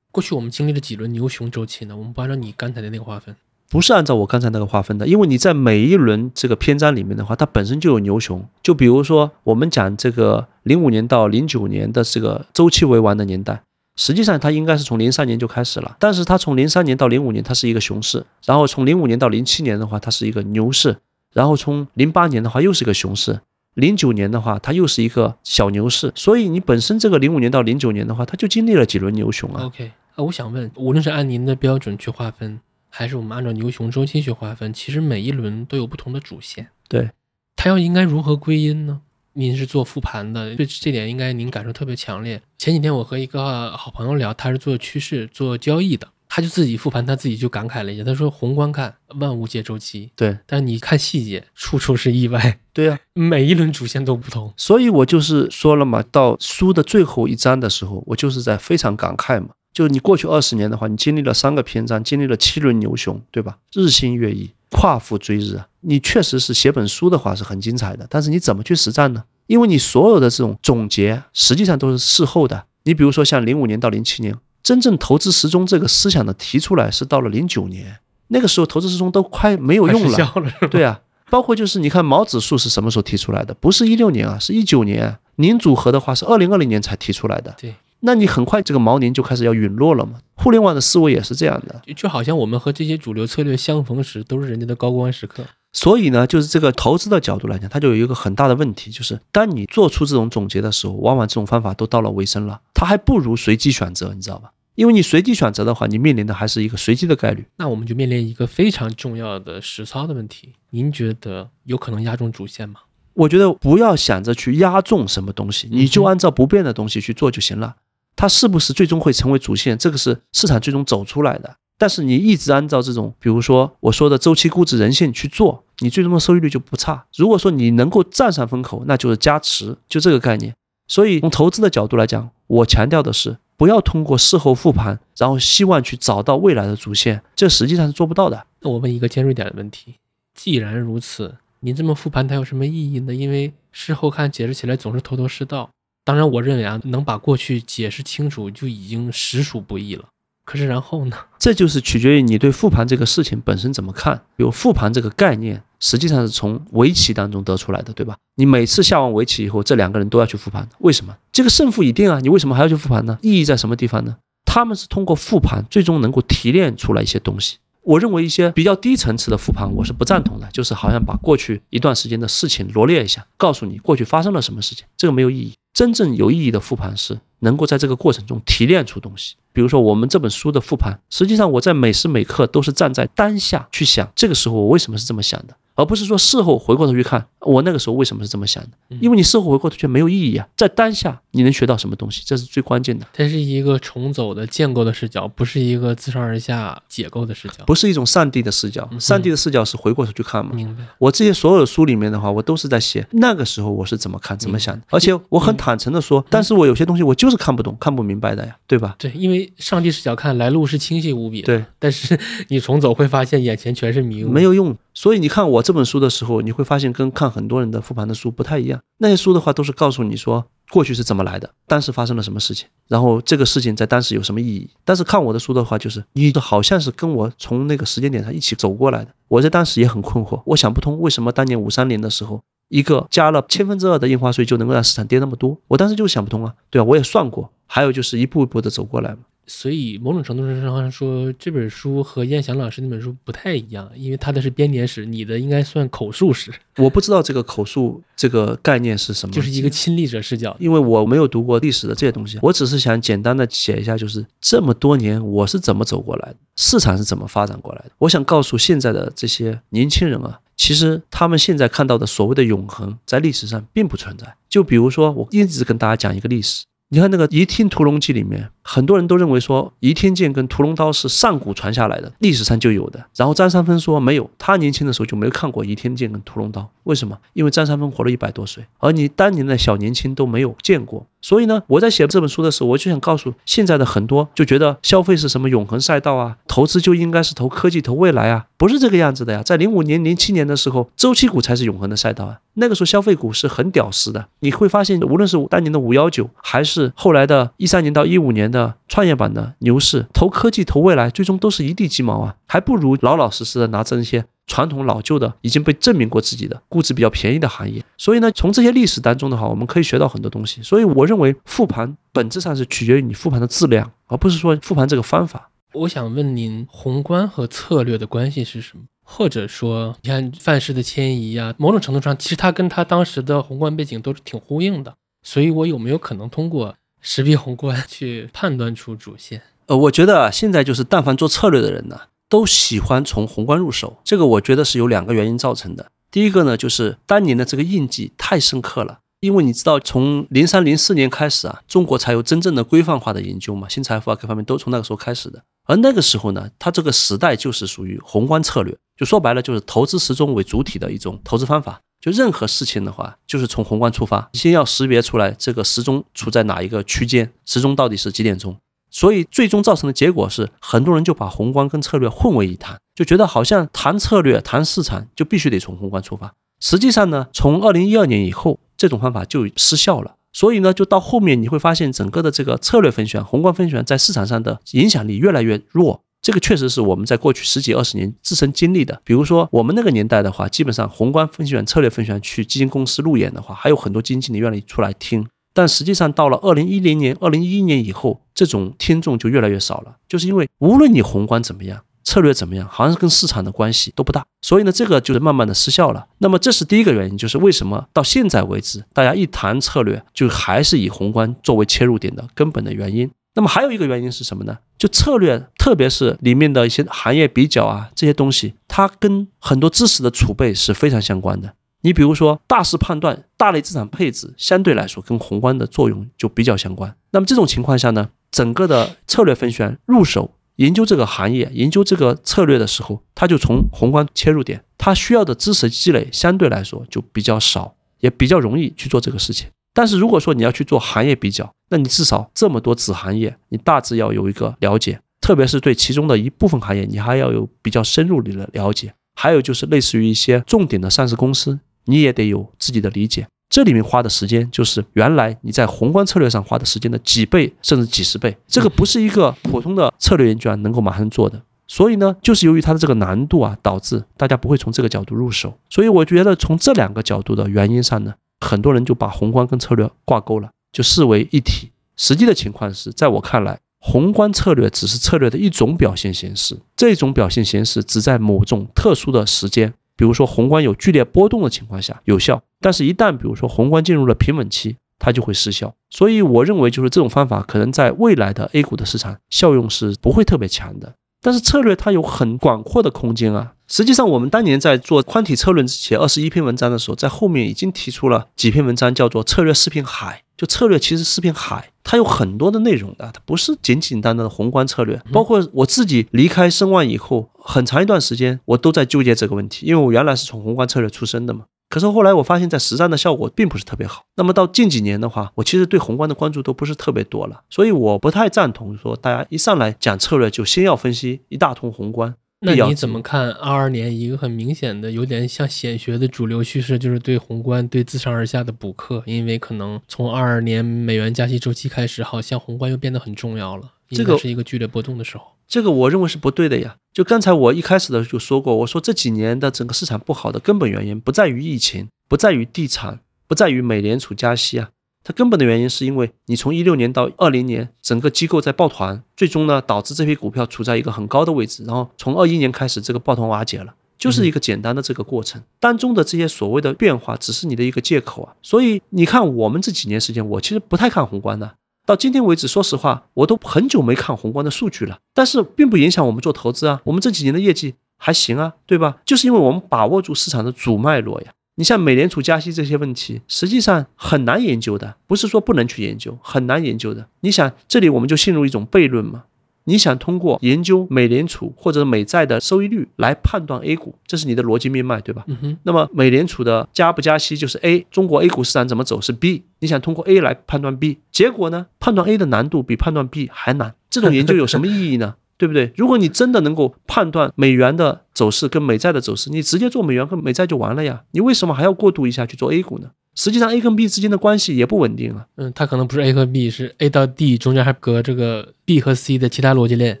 Speaker 1: 过去我们经历了几轮牛熊周期呢？我们不按照你刚才的那个划分，
Speaker 2: 不是按照我刚才那个划分的，因为你在每一轮这个篇章里面的话，它本身就有牛熊。就比如说我们讲这个零五年到零九年的这个周期为王的年代，实际上它应该是从零三年就开始了，但是它从零三年到零五年它是一个熊市，然后从零五年到零七年的话它是一个牛市，然后从零八年的话又是一个熊市，零九年的话它又是一个小牛市，所以你本身这个零五年到零九年的话，它就经历了几轮牛熊啊。
Speaker 1: OK，呃，我想问，无论是按您的标准去划分，还是我们按照牛熊周期去划分，其实每一轮都有不同的主线。
Speaker 2: 对，
Speaker 1: 它要应该如何归因呢？您是做复盘的，对这点应该您感受特别强烈。前几天我和一个好朋友聊，他是做趋势、做交易的，他就自己复盘，他自己就感慨了一下，他说：“宏观看万物皆周期，
Speaker 2: 对
Speaker 1: 但是你看细节，处处是意外，
Speaker 2: 对呀、
Speaker 1: 每一轮主线都不同。
Speaker 2: 所以我就是说了嘛，到书的最后一章的时候，我就是在非常感慨嘛。就你过去二十年的话，你经历了三个篇章，经历了七轮牛熊，对吧？日新月异，夸父追日啊！你确实是写本书的话是很精彩的，但是你怎么去实战呢？因为你所有的这种总结，实际上都是事后的。你比如说像零五年到零七年，真正投资时钟这个思想的提出来是到了零九年，那个时候投资时钟都快没有用了。
Speaker 1: 了？
Speaker 2: 对啊，包括就是你看毛指数是什么时候提出来的？不是一六年啊，是一九年。宁组合的话是二零二零年才提出来的。
Speaker 1: 对，
Speaker 2: 那你很快这个毛宁就开始要陨落了嘛。互联网的思维也是这样的。
Speaker 1: 就就好像我们和这些主流策略相逢时，都是人家的高光时刻。
Speaker 2: 所以呢，就是这个投资的角度来讲，它就有一个很大的问题，就是当你做出这种总结的时候，往往这种方法都到了尾声了，它还不如随机选择，你知道吧？因为你随机选择的话，你面临的还是一个随机的概率。
Speaker 1: 那我们就面临一个非常重要的实操的问题。您觉得有可能压中主线吗？
Speaker 2: 我觉得不要想着去压中什么东西，你就按照不变的东西去做就行了。它是不是最终会成为主线，这个是市场最终走出来的。但是你一直按照这种，比如说我说的周期估值人性去做，你最终的收益率就不差。如果说你能够站上风口，那就是加持，就这个概念。所以从投资的角度来讲，我强调的是不要通过事后复盘，然后希望去找到未来的主线，这实际上是做不到的。
Speaker 1: 那我问一个尖锐点的问题：既然如此，您这么复盘它有什么意义呢？因为事后看解释起来总是头头是道。当然，我认为啊，能把过去解释清楚就已经实属不易了。可是然后呢？
Speaker 2: 这就是取决于你对复盘这个事情本身怎么看。比如复盘这个概念，实际上是从围棋当中得出来的，对吧？你每次下完围棋以后，这两个人都要去复盘，为什么？这个胜负已定啊，你为什么还要去复盘呢？意义在什么地方呢？他们是通过复盘最终能够提炼出来一些东西。我认为一些比较低层次的复盘我是不赞同的，就是好像把过去一段时间的事情罗列一下，告诉你过去发生了什么事情，这个没有意义。真正有意义的复盘是能够在这个过程中提炼出东西。比如说我们这本书的复盘，实际上我在每时每刻都是站在当下去想，这个时候我为什么是这么想的，而不是说事后回过头去看我那个时候为什么是这么想的。因为你事后回过头去没有意义啊，在当下你能学到什么东西，这是最关键的。
Speaker 1: 它是一个重走的建构的视角，不是一个自上而下解构的视角。
Speaker 2: 不是一种上帝的视角，
Speaker 1: 嗯
Speaker 2: 上帝的视角是回过头去看嘛。
Speaker 1: 明白。
Speaker 2: 我这些所有的书里面的话，我都是在写那个时候我是怎么看、怎么想的，而且我很坦诚的说，但是我有些东西我就是看不懂、看不明白的呀，对吧？
Speaker 1: 对，因为上帝视角看来路是清晰无比的，
Speaker 2: 对，
Speaker 1: 但是你重走会发现眼前全是迷雾。
Speaker 2: 没有用。所以你看我这本书的时候，你会发现跟看很多人的复盘的书不太一样。那些书的话都是告诉你说过去是怎么来的，当时发生了什么事情，然后这个事情在当时有什么意义。但是看我的书的话，就是你好像是跟我从那个时间点上一起走过来的。我在当时也很困惑，我想不通为什么当年五三年的时候。一个加了千分之二的印花税就能够让市场跌那么多，我当时就想不通啊，对啊，我也算过，还有就是一步一步的走过来嘛。
Speaker 1: 所以某种程度上说，这本书和燕翔老师那本书不太一样，因为他的是编年史，你的应该算口述史，
Speaker 2: 我不知道这个口述这个概念是什么，
Speaker 1: 就是一个亲历者视角。
Speaker 2: 因为我没有读过历史的这些东西，我只是想简单的写一下，就是这么多年我是怎么走过来的，市场是怎么发展过来的。我想告诉现在的这些年轻人啊，其实他们现在看到的所谓的永恒，在历史上并不存在。就比如说，我一直跟大家讲一个历史。你看那个《倚天屠龙记》里面，很多人都认为说倚天剑跟屠龙刀是上古传下来的，历史上就有的。然后张三丰说没有，他年轻的时候就没看过倚天剑跟屠龙刀。为什么？因为张三丰活了一百多岁，而你当年的小年轻都没有见过。所以呢，我在写这本书的时候，我就想告诉现在的很多就觉得消费是什么永恒赛道啊，投资就应该是投科技、投未来啊，不是这个样子的呀。在零五年、零七年的时候，周期股才是永恒的赛道啊。那个时候消费股是很屌丝的，你会发现，无论是当年的五幺九，还是后来的一三年到一五年的创业板的牛市，投科技、投未来，最终都是一地鸡毛啊，还不如老老实实的拿着那些。传统老旧的已经被证明过自己的估值比较便宜的行业，所以呢，从这些历史当中的话，我们可以学到很多东西。所以我认为复盘本质上是取决于你复盘的质量，而不是说复盘这个方法。
Speaker 1: 我想问您，宏观和策略的关系是什么？或者说，你看范式的迁移啊，某种程度上，其实它跟它当时的宏观背景都是挺呼应的。所以，我有没有可能通过识别宏观去判断出主线？
Speaker 2: 呃，我觉得，现在就是但凡做策略的人呢，都喜欢从宏观入手。这个我觉得是有两个原因造成的。第一个呢，就是当年的这个印记太深刻了。因为你知道，从零三零四年开始啊，中国才有真正的规范化的研究嘛，新财富啊各方面都从那个时候开始的。而那个时候呢，它这个时代就是属于宏观策略，就说白了就是投资时钟为主体的一种投资方法。就任何事情的话，就是从宏观出发，先要识别出来这个时钟处在哪一个区间，时钟到底是几点钟。所以最终造成的结果是，很多人就把宏观跟策略混为一谈，就觉得好像谈策略、谈市场就必须得从宏观出发。实际上呢，从二零一二年以后，这种方法就失效了。所以呢，就到后面你会发现，整个的这个策略分选、宏观分选在市场上的影响力越来越弱。这个确实是我们在过去十几二十年自身经历的。比如说我们那个年代的话，基本上宏观分析员、策略分析员去基金公司路演的话，还有很多基金经理愿意出来听。但实际上到了二零一零年、二零一一年以后，这种听众就越来越少了，就是因为无论你宏观怎么样。策略怎么样？好像是跟市场的关系都不大，所以呢，这个就是慢慢的失效了。那么这是第一个原因，就是为什么到现在为止，大家一谈策略，就还是以宏观作为切入点的根本的原因。那么还有一个原因是什么呢？就策略，特别是里面的一些行业比较啊，这些东西，它跟很多知识的储备是非常相关的。你比如说大势判断、大类资产配置，相对来说跟宏观的作用就比较相关。那么这种情况下呢，整个的策略分选入手。研究这个行业、研究这个策略的时候，它就从宏观切入点，它需要的知识积累相对来说就比较少，也比较容易去做这个事情。但是如果说你要去做行业比较，那你至少这么多子行业，你大致要有一个了解，特别是对其中的一部分行业，你还要有比较深入的了解。还有就是类似于一些重点的上市公司，你也得有自己的理解。这里面花的时间就是原来你在宏观策略上花的时间的几倍甚至几十倍，这个不是一个普通的策略研究员能够马上做的。所以呢，就是由于它的这个难度啊，导致大家不会从这个角度入手。所以我觉得从这两个角度的原因上呢，很多人就把宏观跟策略挂钩了，就视为一体。实际的情况是在我看来，宏观策略只是策略的一种表现形式，这种表现形式只在某种特殊的时间。比如说宏观有剧烈波动的情况下有效，但是一旦比如说宏观进入了平稳期，它就会失效。所以我认为就是这种方法可能在未来的 A 股的市场效用是不会特别强的。但是策略它有很广阔的空间啊。实际上我们当年在做宽体策略写二十一篇文章的时候，在后面已经提出了几篇文章，叫做策略是片海。就策略其实是片海，它有很多的内容的，它不是简简单单的宏观策略。包括我自己离开申万以后，很长一段时间我都在纠结这个问题，因为我原来是从宏观策略出身的嘛。可是后来我发现，在实战的效果并不是特别好。那么到近几年的话，我其实对宏观的关注都不是特别多了，所以我不太赞同说大家一上来讲策略就先要分析一大通宏观。
Speaker 1: 那你怎么看二二年一个很明显的有点像显学的主流趋势，就是对宏观对自上而下的补课？因为可能从二二年美元加息周期开始，好像宏观又变得很重要了。
Speaker 2: 这个
Speaker 1: 是一个剧烈波动的时候。
Speaker 2: 这个我认为是不对的呀。就刚才我一开始的就说过，我说这几年的整个市场不好的根本原因不在于疫情，不在于地产，不在于美联储加息啊。它根本的原因是因为你从一六年到二零年，整个机构在抱团，最终呢导致这批股票处在一个很高的位置，然后从二一年开始，这个抱团瓦解了，就是一个简单的这个过程。当中的这些所谓的变化，只是你的一个借口啊。所以你看，我们这几年时间，我其实不太看宏观的。到今天为止，说实话，我都很久没看宏观的数据了。但是并不影响我们做投资啊，我们这几年的业绩还行啊，对吧？就是因为我们把握住市场的主脉络呀。你像美联储加息这些问题，实际上很难研究的，不是说不能去研究，很难研究的。你想，这里我们就陷入一种悖论嘛？你想通过研究美联储或者美债的收益率来判断 A 股，这是你的逻辑命脉，对吧？
Speaker 1: 嗯哼。
Speaker 2: 那么美联储的加不加息就是 A，中国 A 股市场怎么走是 B。你想通过 A 来判断 B，结果呢？判断 A 的难度比判断 B 还难，这种研究有什么意义呢？对不对？如果你真的能够判断美元的走势跟美债的走势，你直接做美元跟美债就完了呀。你为什么还要过渡一下去做 A 股呢？实际上 A 跟 B 之间的关系也不稳定啊。
Speaker 1: 嗯，它可能不是 A 和 B，是 A 到 D 中间还隔这个 B 和 C 的其他逻辑链。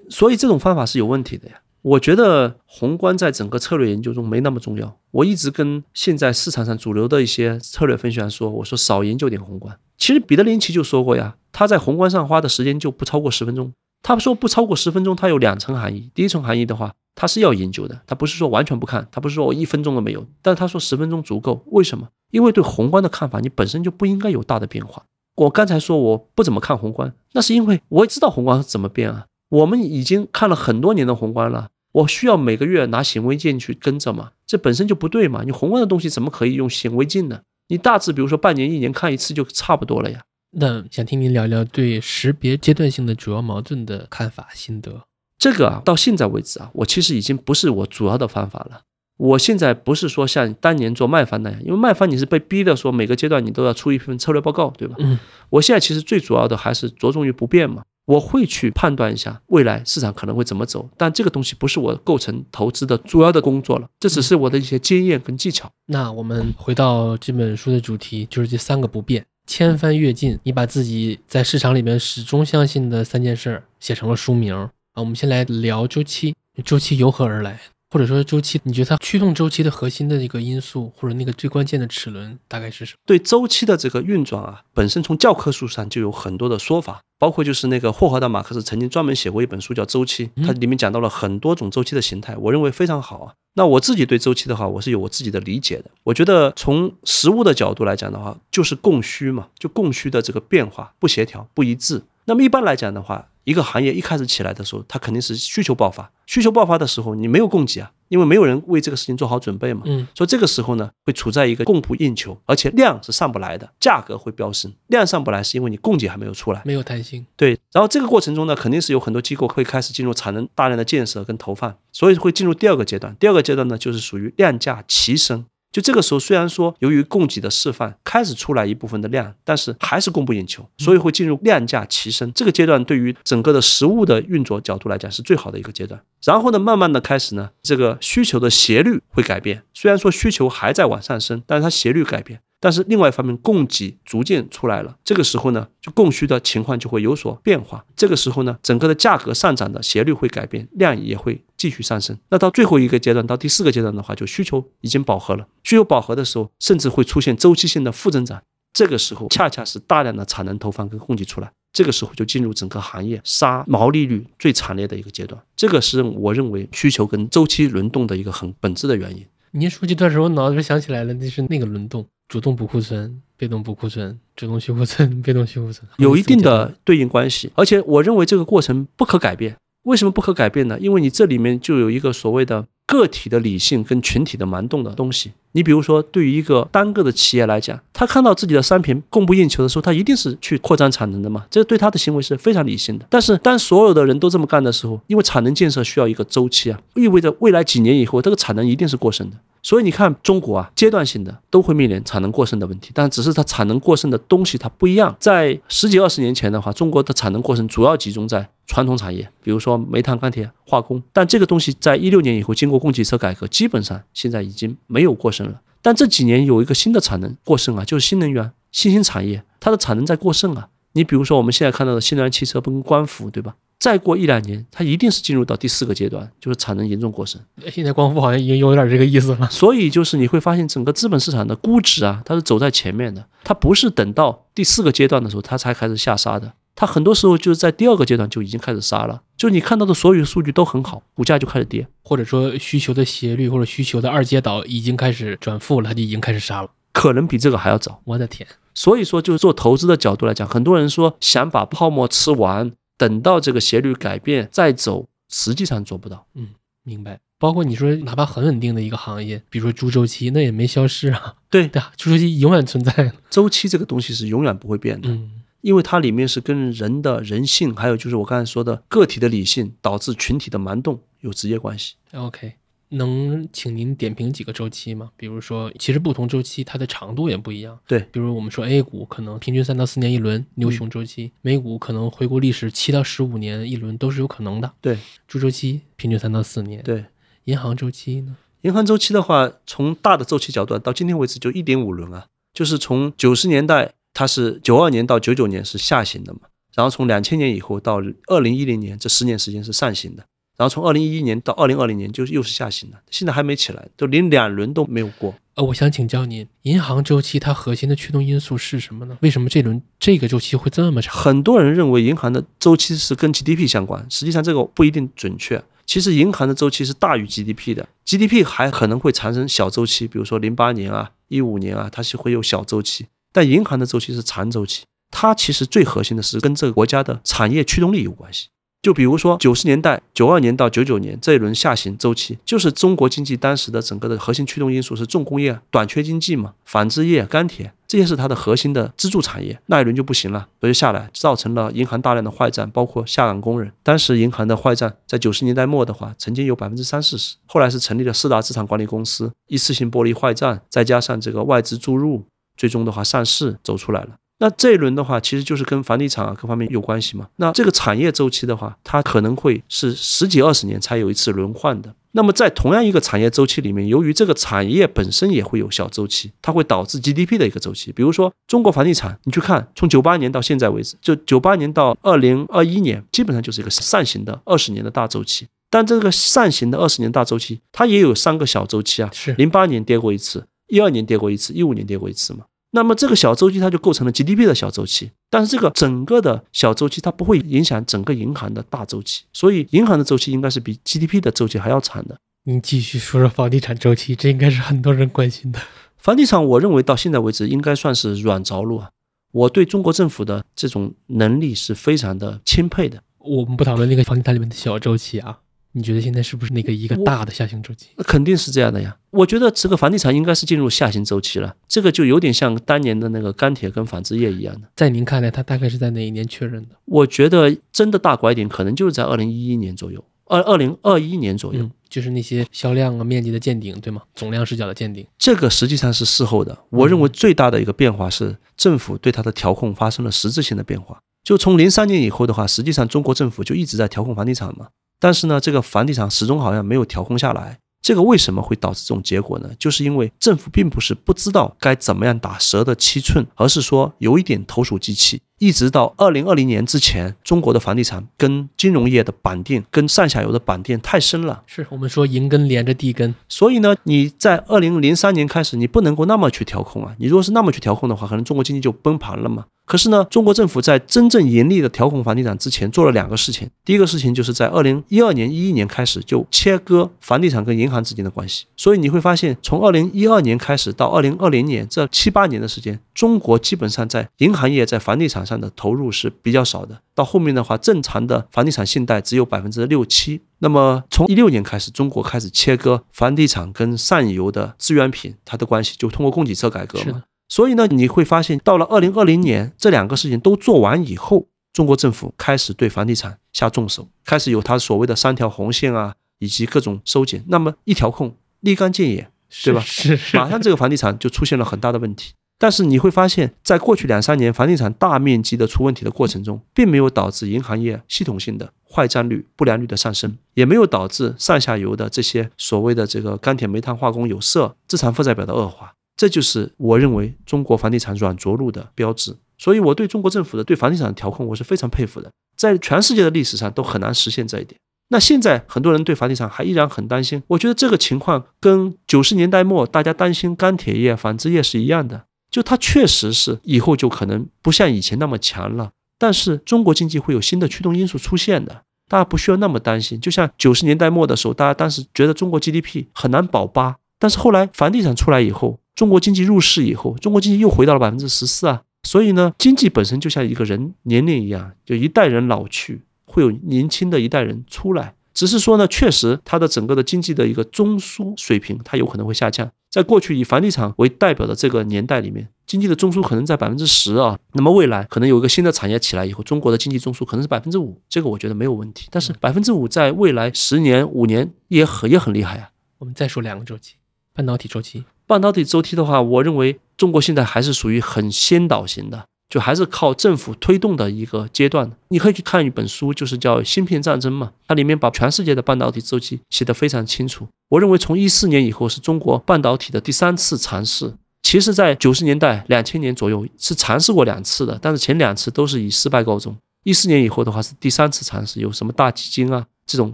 Speaker 2: 所以这种方法是有问题的呀。我觉得宏观在整个策略研究中没那么重要。我一直跟现在市场上主流的一些策略分析员说，我说少研究点宏观。其实彼得林奇就说过呀，他在宏观上花的时间就不超过十分钟。他说不超过十分钟，它有两层含义。第一层含义的话，它是要研究的，它不是说完全不看，它不是说我一分钟都没有，但他说十分钟足够，为什么？因为对宏观的看法，你本身就不应该有大的变化。我刚才说我不怎么看宏观，那是因为我也知道宏观怎么变啊。我们已经看了很多年的宏观了，我需要每个月拿显微镜去跟着嘛？这本身就不对嘛？你宏观的东西怎么可以用显微镜呢？你大致比如说半年、一年看一次就差不多了呀。
Speaker 1: 那想听您聊聊对识别阶段性的主要矛盾的看法心得。
Speaker 2: 这个啊，到现在为止啊，我其实已经不是我主要的方法了。我现在不是说像当年做卖方那样，因为卖方你是被逼的，说每个阶段你都要出一份策略报告，对吧？
Speaker 1: 嗯。
Speaker 2: 我现在其实最主要的还是着重于不变嘛。我会去判断一下未来市场可能会怎么走，但这个东西不是我构成投资的主要的工作了，这只是我的一些经验跟技巧。
Speaker 1: 那我们回到这本书的主题，就是这三个不变，千帆跃进。你把自己在市场里面始终相信的三件事写成了书名。啊，我们先来聊周期，周期由何而来？或者说周期，你觉得它驱动周期的核心的一个因素，或者那个最关键的齿轮大概是什么？
Speaker 2: 对周期的这个运转啊，本身从教科书上就有很多的说法，包括就是那个霍华德马克思曾经专门写过一本书叫《周期》，它里面讲到了很多种周期的形态，我认为非常好啊。那我自己对周期的话，我是有我自己的理解的。我觉得从实物的角度来讲的话，就是供需嘛，就供需的这个变化不协调、不一致。那么一般来讲的话，一个行业一开始起来的时候，它肯定是需求爆发。需求爆发的时候，你没有供给啊，因为没有人为这个事情做好准备嘛。
Speaker 1: 嗯，
Speaker 2: 所以这个时候呢，会处在一个供不应求，而且量是上不来的，价格会飙升。量上不来是因为你供给还没有出来，
Speaker 1: 没有弹性。
Speaker 2: 对，然后这个过程中呢，肯定是有很多机构会开始进入产能大量的建设跟投放，所以会进入第二个阶段。第二个阶段呢，就是属于量价齐升。就这个时候，虽然说由于供给的释放开始出来一部分的量，但是还是供不应求，所以会进入量价齐升这个阶段。对于整个的食物的运作角度来讲，是最好的一个阶段。然后呢，慢慢的开始呢，这个需求的斜率会改变。虽然说需求还在往上升，但是它斜率改变。但是另外一方面，供给逐渐出来了，这个时候呢，就供需的情况就会有所变化。这个时候呢，整个的价格上涨的斜率会改变，量也会继续上升。那到最后一个阶段，到第四个阶段的话，就需求已经饱和了。需求饱和的时候，甚至会出现周期性的负增长。这个时候恰恰是大量的产能投放跟供给出来，这个时候就进入整个行业杀毛利率最惨烈的一个阶段。这个是我认为需求跟周期轮动的一个很本质的原因。
Speaker 1: 您说这段时候，我脑子里想起来了，那是那个轮动。主动补库存，被动补库存，主动去库存，被动去库存，
Speaker 2: 有一定的对应关系。而且我认为这个过程不可改变。为什么不可改变呢？因为你这里面就有一个所谓的个体的理性跟群体的蛮动的东西。你比如说，对于一个单个的企业来讲，他看到自己的商品供不应求的时候，他一定是去扩张产能的嘛。这对他的行为是非常理性的。但是当所有的人都这么干的时候，因为产能建设需要一个周期啊，意味着未来几年以后，这个产能一定是过剩的。所以你看，中国啊，阶段性的都会面临产能过剩的问题，但只是它产能过剩的东西它不一样。在十几二十年前的话，中国的产能过剩主要集中在传统产业，比如说煤炭、钢铁、化工。但这个东西在一六年以后，经过供给侧改革，基本上现在已经没有过剩。但这几年有一个新的产能过剩啊，就是新能源、新兴产业，它的产能在过剩啊。你比如说我们现在看到的新能源汽车跟光伏，对吧？再过一两年，它一定是进入到第四个阶段，就是产能严重过剩。
Speaker 1: 现在光伏好像已经有点这个意思了。
Speaker 2: 所以就是你会发现，整个资本市场的估值啊，它是走在前面的，它不是等到第四个阶段的时候它才开始下杀的，它很多时候就是在第二个阶段就已经开始杀了。就你看到的所有数据都很好，股价就开始跌，
Speaker 1: 或者说需求的斜率或者需求的二阶倒已经开始转负了，它就已经开始杀了，
Speaker 2: 可能比这个还要早。
Speaker 1: 我的天！
Speaker 2: 所以说，就是做投资的角度来讲，很多人说想把泡沫吃完。等到这个斜率改变再走，实际上做不到。
Speaker 1: 嗯，明白。包括你说，哪怕很稳定的一个行业，比如说猪周期，那也没消失啊。
Speaker 2: 对
Speaker 1: 对啊，猪周期永远存在。
Speaker 2: 周期这个东西是永远不会变的，
Speaker 1: 嗯，
Speaker 2: 因为它里面是跟人的人性，还有就是我刚才说的个体的理性导致群体的蛮动有直接关系。
Speaker 1: OK。能请您点评几个周期吗？比如说，其实不同周期它的长度也不一样。
Speaker 2: 对，
Speaker 1: 比如我们说 A 股可能平均三到四年一轮牛熊周期，美股可能回顾历史七到十五年一轮都是有可能的。
Speaker 2: 对，
Speaker 1: 猪周期平均三到四年。
Speaker 2: 对，
Speaker 1: 银行周期呢？
Speaker 2: 银行周期的话，从大的周期角度到今天为止就一点五轮啊，就是从九十年代它是九二年到九九年是下行的嘛，然后从两千年以后到二零一零年这十年时间是上行的。然后从二零一一年到二零二零年就又是下行的，现在还没起来，就连两轮都没有过。
Speaker 1: 呃，我想请教您，银行周期它核心的驱动因素是什么呢？为什么这轮这个周期会这么长？
Speaker 2: 很多人认为银行的周期是跟 GDP 相关，实际上这个不一定准确。其实银行的周期是大于 GDP 的，GDP 还可能会产生小周期，比如说零八年啊、一五年啊，它是会有小周期，但银行的周期是长周期。它其实最核心的是跟这个国家的产业驱动力有关系。就比如说九十年代九二年到九九年这一轮下行周期，就是中国经济当时的整个的核心驱动因素是重工业短缺经济嘛，纺织业、钢铁这些是它的核心的支柱产业。那一轮就不行了，所以下来造成了银行大量的坏账，包括下岗工人。当时银行的坏账在九十年代末的话，曾经有百分之三四十。后来是成立了四大资产管理公司，一次性剥离坏账，再加上这个外资注入，最终的话上市走出来了。那这一轮的话，其实就是跟房地产啊各方面有关系嘛。那这个产业周期的话，它可能会是十几二十年才有一次轮换的。那么在同样一个产业周期里面，由于这个产业本身也会有小周期，它会导致 GDP 的一个周期。比如说中国房地产，你去看，从九八年到现在为止，就九八年到二零二一年，基本上就是一个上行的二十年的大周期。但这个上行的二十年大周期，它也有三个小周期啊，
Speaker 1: 是
Speaker 2: 零八年跌过一次，一二年跌过一次，一五年跌过一次嘛。那么这个小周期它就构成了 GDP 的小周期，但是这个整个的小周期它不会影响整个银行的大周期，所以银行的周期应该是比 GDP 的周期还要长的。
Speaker 1: 您继续说说房地产周期，这应该是很多人关心的。
Speaker 2: 房地产，我认为到现在为止应该算是软着陆啊。我对中国政府的这种能力是非常的钦佩的。
Speaker 1: 我们不讨论那个房地产里面的小周期啊，你觉得现在是不是那个一个大的下行周期？
Speaker 2: 那肯定是这样的呀。我觉得这个房地产应该是进入下行周期了，这个就有点像当年的那个钢铁跟纺织业一样的。
Speaker 1: 在您看来，它大概是在哪一年确认的？
Speaker 2: 我觉得真的大拐点可能就是在二零一一年左右，二二零二一年左右。
Speaker 1: 嗯，就是那些销量啊、面积的见顶，对吗？总量视角的见顶。
Speaker 2: 这个实际上是事后的。我认为最大的一个变化是政府对它的调控发生了实质性的变化。就从零三年以后的话，实际上中国政府就一直在调控房地产嘛，但是呢，这个房地产始终好像没有调控下来。这个为什么会导致这种结果呢？就是因为政府并不是不知道该怎么样打蛇的七寸，而是说有一点投鼠忌器。一直到二零二零年之前，中国的房地产跟金融业的绑定、跟上下游的绑定太深了。
Speaker 1: 是我们说银根连着地根，
Speaker 2: 所以呢，你在二零零三年开始，你不能够那么去调控啊。你如果是那么去调控的话，可能中国经济就崩盘了嘛。可是呢，中国政府在真正盈利的调控房地产之前，做了两个事情。第一个事情就是在二零一二年、一一年开始就切割房地产跟银行之间的关系。所以你会发现，从二零一二年开始到二零二零年这七八年的时间，中国基本上在银行业在房地产上的投入是比较少的。到后面的话，正常的房地产信贷只有百分之六七。那么从一六年开始，中国开始切割房地产跟上游的资源品它的关系，就通过供给侧改革嘛。所以呢，你会发现，到了二零二零年，这两个事情都做完以后，中国政府开始对房地产下重手，开始有它所谓的三条红线啊，以及各种收紧。那么一调控，立竿见影，对吧？
Speaker 1: 是是，
Speaker 2: 马上这个房地产就出现了很大的问题。但是你会发现，在过去两三年房地产大面积的出问题的过程中，并没有导致银行业系统性的坏账率、不良率的上升，也没有导致上下游的这些所谓的这个钢铁、煤炭、化工、有色资产负债表的恶化。这就是我认为中国房地产软着陆的标志，所以我对中国政府的对房地产的调控我是非常佩服的，在全世界的历史上都很难实现这一点。那现在很多人对房地产还依然很担心，我觉得这个情况跟九十年代末大家担心钢铁业、纺织业是一样的，就它确实是以后就可能不像以前那么强了，但是中国经济会有新的驱动因素出现的，大家不需要那么担心。就像九十年代末的时候，大家当时觉得中国 GDP 很难保八，但是后来房地产出来以后。中国经济入市以后，中国经济又回到了百分之十四啊，所以呢，经济本身就像一个人年龄一样，就一代人老去，会有年轻的一代人出来。只是说呢，确实它的整个的经济的一个中枢水平，它有可能会下降。在过去以房地产为代表的这个年代里面，经济的中枢可能在百分之十啊。那么未来可能有一个新的产业起来以后，中国的经济中枢可能是百分之五，这个我觉得没有问题。但是百分之五在未来十年、五年也很也很厉害啊。
Speaker 1: 我们再说两个周期，半导体周期。
Speaker 2: 半导体周期的话，我认为中国现在还是属于很先导型的，就还是靠政府推动的一个阶段。你可以去看一本书，就是叫《芯片战争》嘛，它里面把全世界的半导体周期写得非常清楚。我认为从一四年以后是中国半导体的第三次尝试，其实在九十年代、两千年左右是尝试过两次的，但是前两次都是以失败告终。一四年以后的话是第三次尝试，有什么大基金啊这种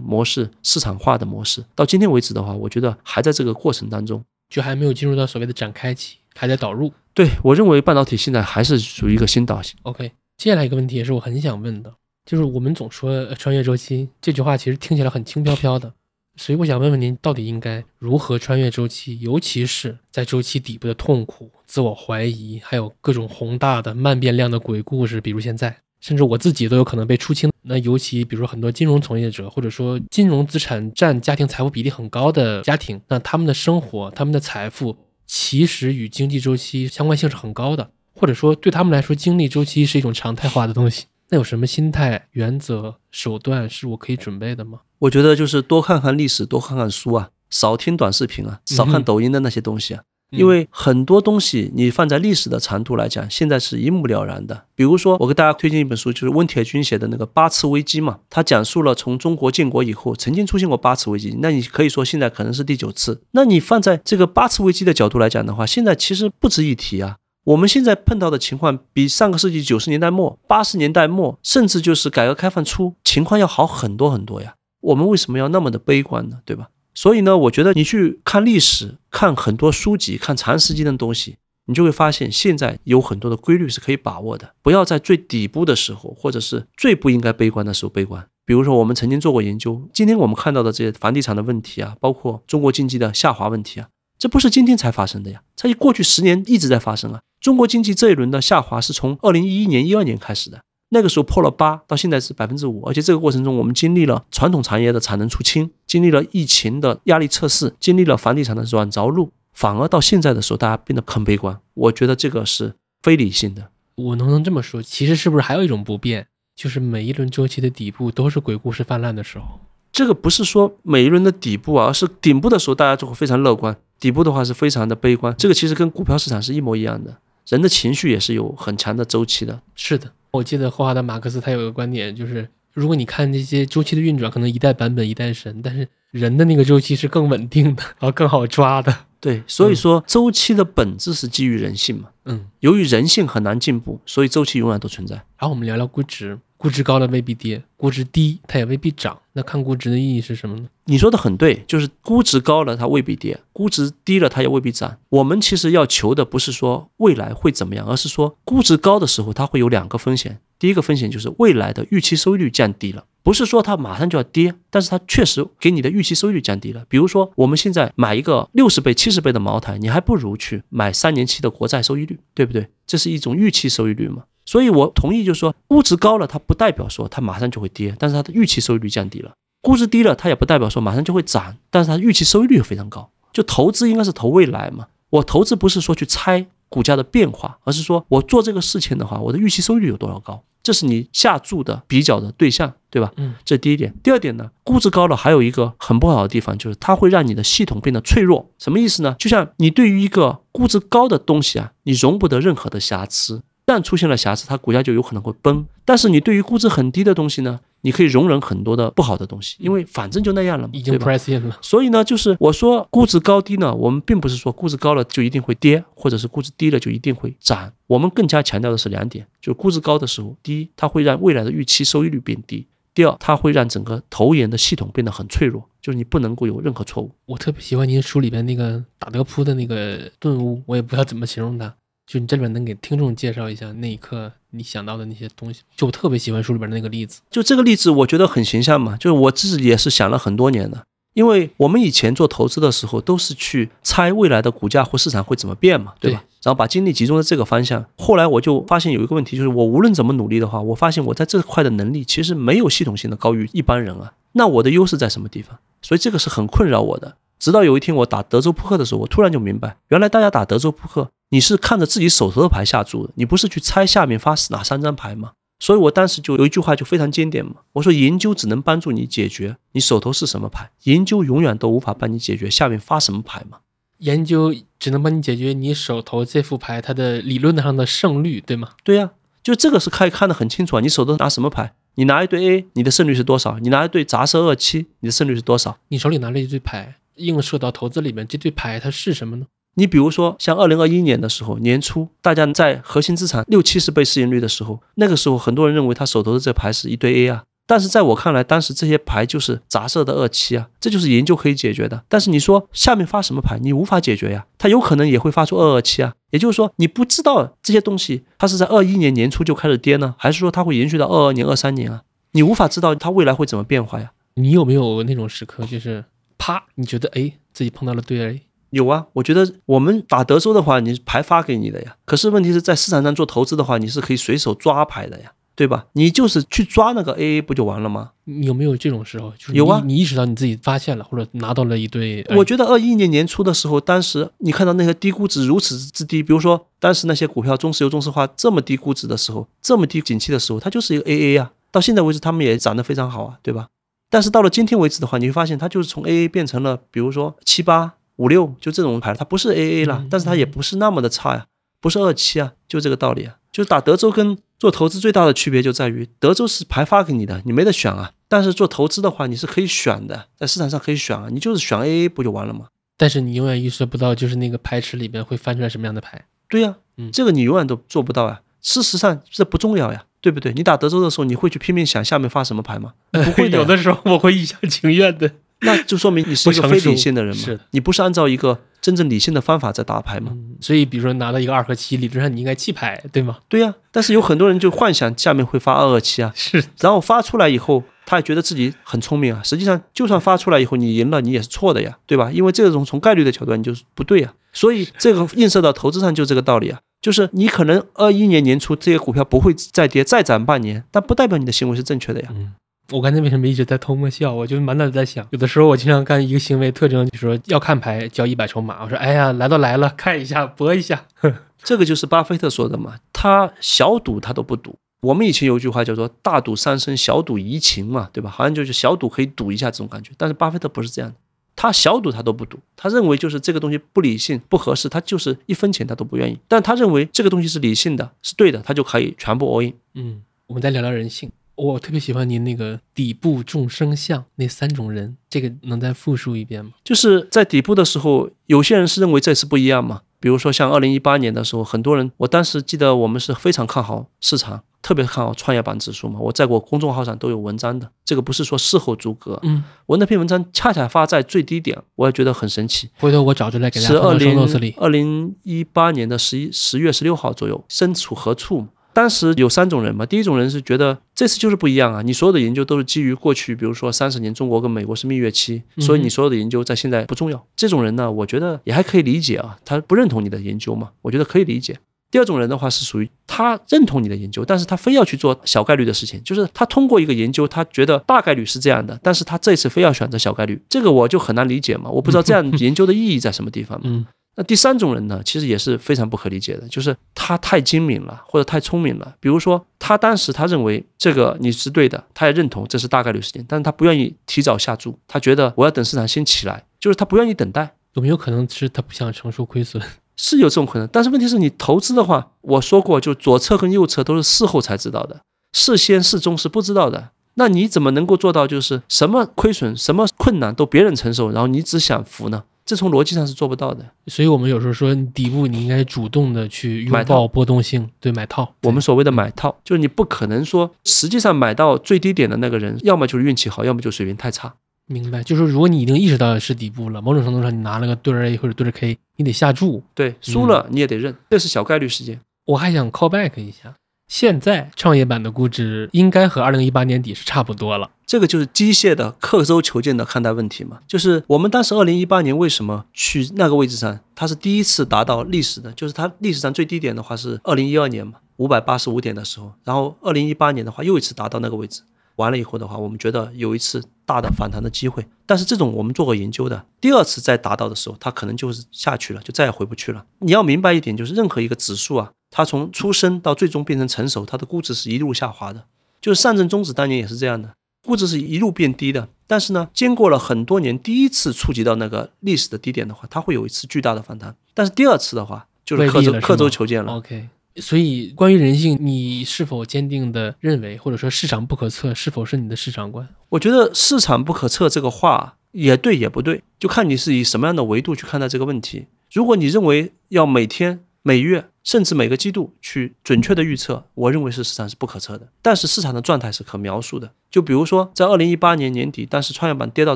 Speaker 2: 模式市场化的模式，到今天为止的话，我觉得还在这个过程当中。
Speaker 1: 就还没有进入到所谓的展开期，还在导入。
Speaker 2: 对我认为半导体现在还是属于一个新导型。
Speaker 1: OK，接下来一个问题也是我很想问的，就是我们总说呃穿越周期这句话，其实听起来很轻飘飘的，所以我想问问您，到底应该如何穿越周期？尤其是在周期底部的痛苦、自我怀疑，还有各种宏大的、慢变量的鬼故事，比如现在，甚至我自己都有可能被出清。那尤其比如说很多金融从业者，或者说金融资产占家庭财富比例很高的家庭，那他们的生活、他们的财富其实与经济周期相关性是很高的，或者说对他们来说，经历周期是一种常态化的东西。那有什么心态、原则、手段是我可以准备的吗？
Speaker 2: 我觉得就是多看看历史，多看看书啊，少听短视频啊，少看
Speaker 1: 嗯
Speaker 2: 抖音的那些东西啊。
Speaker 1: 嗯
Speaker 2: 因为很多东西你放在历史的长度来讲，现在是一目了然的。比如说，我给大家推荐一本书，就是温铁军写的那个八次危机嘛，他讲述了从中国建国以后曾经出现过八次危机，那你可以说现在可能是第九次。那你放在这个八次危机的角度来讲的话，现在其实不值一提啊。我们现在碰到的情况比上个世纪九十年代末、八十年代末，甚至就是改革开放初情况要好很多很多呀。我们为什么要那么的悲观呢？对吧？所以呢，我觉得你去看历史、看很多书籍、看长时间的东西，你就会发现现在有很多的规律是可以把握的。不要在最底部的时候，或者是最不应该悲观的时候悲观。比如说，我们曾经做过研究，今天我们看到的这些房地产的问题啊，包括中国经济的下滑问题啊，这不是今天才发生的呀，它过去十年一直在发生啊。中国经济这一轮的下滑是从二零一一年、一二年开始的，那个时候破了八，到现在是百分之五，而且这个过程中我们经历了传统产业的产能出清，经历了疫情的压力测试，经历了房地产的软着陆，反而到现在的时候，大家变得很悲观。我觉得这个是非理性的。
Speaker 1: 我能不能这么说？其实是不是还有一种不变，就是每一轮周期的底部都是鬼故事泛滥的时候？
Speaker 2: 这个不是说每一轮的底部啊，而是顶部的时候大家就会非常乐观，底部的话是非常的悲观。这个其实跟股票市场是一模一样的，人的情绪也是有很强的周期的。
Speaker 1: 是的，我记得霍华德·马克思他有个观点，就是如果你看这些周期的运转，可能一代版本一代神，但是人的那个周期是更稳定的，然后更好抓的。
Speaker 2: 对，所以说周期的本质是基于人性嘛。
Speaker 1: 嗯，
Speaker 2: 由于人性很难进步，所以周期永远都存在。
Speaker 1: 然后我们聊聊估值，估值高了未必跌，估值低它也未必涨。那看估值的意义是什么呢？
Speaker 2: 你说的很对，就是估值高了它未必跌，估值低了它也未必涨。我们其实要求的不是说未来会怎么样，而是说估值高的时候它会有两个风险。第一个风险就是未来的预期收益率降低了，不是说它马上就要跌，但是它确实给你的预期收益率降低了。比如说我们现在买一个六十倍、七十倍的茅台，你还不如去买三年期的国债收益率，对不对？这是一种预期收益率嘛。所以我同意，就是说估值高了，它不代表说它马上就会跌，但是它的预期收益率降低了。估值低了，它也不代表说马上就会涨，但是它预期收益率非常高。就投资应该是投未来嘛，我投资不是说去猜股价的变化，而是说我做这个事情的话，我的预期收益率有多少高，这是你下注的比较的对象，对吧？
Speaker 1: 嗯，
Speaker 2: 这第一点。第二点呢，估值高了还有一个很不好的地方，就是它会让你的系统变得脆弱。什么意思呢？就像你对于一个估值高的东西啊，你容不得任何的瑕疵。一旦出现了瑕疵，它股价就有可能会崩。但是你对于估值很低的东西呢，你可以容忍很多的不好的东西，因为反正就那样了嘛，
Speaker 1: 已经？price in 了。
Speaker 2: 所以呢，就是我说估值高低呢，我们并不是说估值高了就一定会跌，或者是估值低了就一定会涨。我们更加强调的是两点，就是估值高的时候，第一，它会让未来的预期收益率变低；第二，它会让整个投研的系统变得很脆弱，就是你不能够有任何错误。
Speaker 1: 我特别喜欢您书里边那个打德扑的那个顿悟，我也不知道怎么形容它。就你这里边能给听众介绍一下那一刻你想到的那些东西？就我特别喜欢书里边的那个例子。
Speaker 2: 就这个例子，我觉得很形象嘛，就是我自己也是想了很多年的。因为我们以前做投资的时候，都是去猜未来的股价或市场会怎么变嘛，对吧？然后把精力集中在这个方向。后来我就发现有一个问题，就是我无论怎么努力的话，我发现我在这块的能力其实没有系统性的高于一般人啊。那我的优势在什么地方？所以这个是很困扰我的。直到有一天我打德州扑克的时候，我突然就明白，原来大家打德州扑克，你是看着自己手头的牌下注的，你不是去猜下面发哪三张牌吗？所以我当时就有一句话就非常经典嘛，我说研究只能帮助你解决你手头是什么牌，研究永远都无法帮你解决下面发什么牌嘛。
Speaker 1: 研究只能帮你解决你手头这副牌它的理论上的胜率，对吗？
Speaker 2: 对呀、就这个是可以看得很清楚啊，你手头拿什么牌，你拿一对 A，你的胜率是多少？你拿一对杂色二七，你的胜率是多少？
Speaker 1: 你手里拿了一对牌，映射到投资里面，这对牌它是什么呢？
Speaker 2: 你比如说，像二零二一年的时候，年初大家在核心资产六七十倍市盈率的时候，那个时候很多人认为他手头的这牌是一堆 A 啊，但是在我看来，当时这些牌就是杂色的二七啊，这就是研究可以解决的。但是你说下面发什么牌，你无法解决呀，它有可能也会发出二二七啊，也就是说你不知道这些东西它是在二一年年初就开始跌呢，还是说它会延续到二二年、二三年啊？你无法知道它未来会怎么变化呀。
Speaker 1: 你有没有那种时刻，就是啪，你觉得哎自己碰到了对 A？
Speaker 2: 有啊，我觉得我们打德州的话，你牌发给你的呀。可是问题是在市场上做投资的话，你是可以随手抓牌的呀，对吧？你就是去抓那个 AA 不就完了吗？
Speaker 1: 你有没有这种时候？就是
Speaker 2: 有啊
Speaker 1: 你你意识到你自己发现了，或者拿到了一堆
Speaker 2: 我觉得二一年年初的时候，当时你看到那个低估值如此之低，比如说当时那些股票中石油、中石化这么低估值的时候，这么低景气的时候，它就是一个 AA 啊。到现在为止，他们也涨得非常好啊，对吧？但是到了今天为止的话，你会发现它就是从 AA 变成了，比如说七八、五六，就这种牌，它不是 AA 了
Speaker 1: 嗯，
Speaker 2: 但是它也不是那么的差呀，不是二七啊，就这个道理啊。就是打德州跟做投资最大的区别就在于，德州是牌发给你的，你没得选啊。但是做投资的话，你是可以选的，在市场上可以选啊，你就是选 AA 不就完了吗？
Speaker 1: 但是你永远预测不到，就是那个牌池里边会翻出来什么样的牌。
Speaker 2: 对呀、
Speaker 1: 嗯
Speaker 2: 这个你永远都做不到呀。事实上这不重要呀，对不对？你打德州的时候，你会去拼命想下面发什么牌吗？不会的呀
Speaker 1: 有的时候我会一厢情愿的。
Speaker 2: 那就说明你是一个非理性的人
Speaker 1: 是的，
Speaker 2: 嘛你不是按照一个真正理性的方法在打牌嘛？
Speaker 1: 嗯，所以比如说拿到一个二和七，理论上你应该弃牌，对吗？
Speaker 2: 对呀、但是有很多人就幻想下面会发二二七啊，
Speaker 1: 是，
Speaker 2: 然后发出来以后，他也觉得自己很聪明啊。实际上，就算发出来以后你赢了，你也是错的呀，对吧？因为这种从概率的角度，你就是不对呀。所以这个映射到投资上就这个道理啊，就是你可能二一年年初这些股票不会再跌，再涨半年，但不代表你的行为是正确的呀。
Speaker 1: 嗯。我刚才为什么一直在偷摸笑？我就满脑子在想，有的时候我经常干一个行为特征，就是说要看牌交一百筹码。我说，哎呀，来都来了，看一下，搏一下。
Speaker 2: 这个就是巴菲特说的嘛，他小赌他都不赌。我们以前有句话叫做“大赌伤身，小赌怡情”嘛，对吧？好像就是小赌可以赌一下这种感觉。但是巴菲特不是这样的，他小赌他都不赌，他认为就是这个东西不理性、不合适，他就是一分钱他都不愿意。但他认为这个东西是理性的，是对的，他就可以全部 all in。
Speaker 1: 嗯，我们再聊聊人性。我特别喜欢您那个底部众生相那三种人，这个能再复述一遍吗？
Speaker 2: 就是在底部的时候，有些人是认为这次不一样嘛。比如说像二零一八年的时候，很多人，我当时记得我们是非常看好市场，特别看好创业板指数嘛。我在我公众号上都有文章的，这个不是说事后诸葛。
Speaker 1: 嗯，
Speaker 2: 我那篇文章恰恰发在最低点，我也觉得很神奇，
Speaker 1: 回头我找出来给大家放到 show
Speaker 2: 二零。二零一八年的十一十月十六号左右，身处何处嘛？当时有三种人嘛，第一种人是觉得这次就是不一样啊，你所有的研究都是基于过去，比如说三十年中国跟美国是蜜月期，所以你所有的研究在现在不重要。这种人呢，我觉得也还可以理解啊，他不认同你的研究嘛，我觉得可以理解。第二种人的话是属于他认同你的研究，但是他非要去做小概率的事情，就是他通过一个研究，他觉得大概率是这样的，但是他这次非要选择小概率，这个我就很难理解嘛，我不知道这样研究的意义在什么地方。
Speaker 1: 嗯
Speaker 2: 那第三种人呢，其实也是非常不可理解的，就是他太精明了，或者太聪明了。比如说，他当时他认为这个你是对的，他也认同这是大概率事件，但是他不愿意提早下注，他觉得我要等市场先起来，就是他不愿意等待。
Speaker 1: 有没有可能是他不想承受亏损？
Speaker 2: 是有这种可能，但是问题是你投资的话，我说过，就左侧跟右侧都是事后才知道的，事先事中是不知道的。那你怎么能够做到，就是什么亏损、什么困难都别人承受，然后你只享福呢？这从逻辑上是做不到的。
Speaker 1: 所以我们有时候说，底部你应该主动的去拥抱波动性，对，买套。
Speaker 2: 我们所谓的买套，就是你不可能说，实际上买到最低点的那个人，要么就是运气好，要么就水平太差。
Speaker 1: 明白，就是如果你已经意识到是底部了，某种程度上你拿了个对儿 A 或者对儿 K，你得下注。
Speaker 2: 对，输了你也得认，这是小概率事件。
Speaker 1: 我还想 call back 一下，现在创业板的估值应该和二零一八年底是差不多了。
Speaker 2: 这个就是机械的、刻舟求剑的看待问题嘛。就是我们当时二零一八年为什么去那个位置上，它是第一次达到历史的，就是它历史上最低点的话是二零一二年嘛，五百八十五点的时候，然后二零一八年的话又一次达到那个位置。完了以后的话，我们觉得有一次大的反弹的机会，但是这种我们做过研究的，第二次再达到的时候，它可能就是下去了，就再也回不去了。你要明白一点，就是任何一个指数啊，它从出生到最终变成成熟，它的估值是一路下滑的。就是上证综指当年也是这样的，估值是一路变低的。但是呢，经过了很多年，第一次触及到那个历史的低点的话，它会有一次巨大的反弹。但是第二次的话，就是刻舟刻舟求剑了。
Speaker 1: OK，所以关于人性，你是否坚定的认为，或者说市场不可测，是否是你的市场观？
Speaker 2: 我觉得市场不可测这个话也对也不对，就看你是以什么样的维度去看待这个问题。如果你认为要每天、每月甚至每个季度去准确的预测，我认为是市场是不可测的。但是市场的状态是可描述的。就比如说在二零一八年年底，当时创业板跌到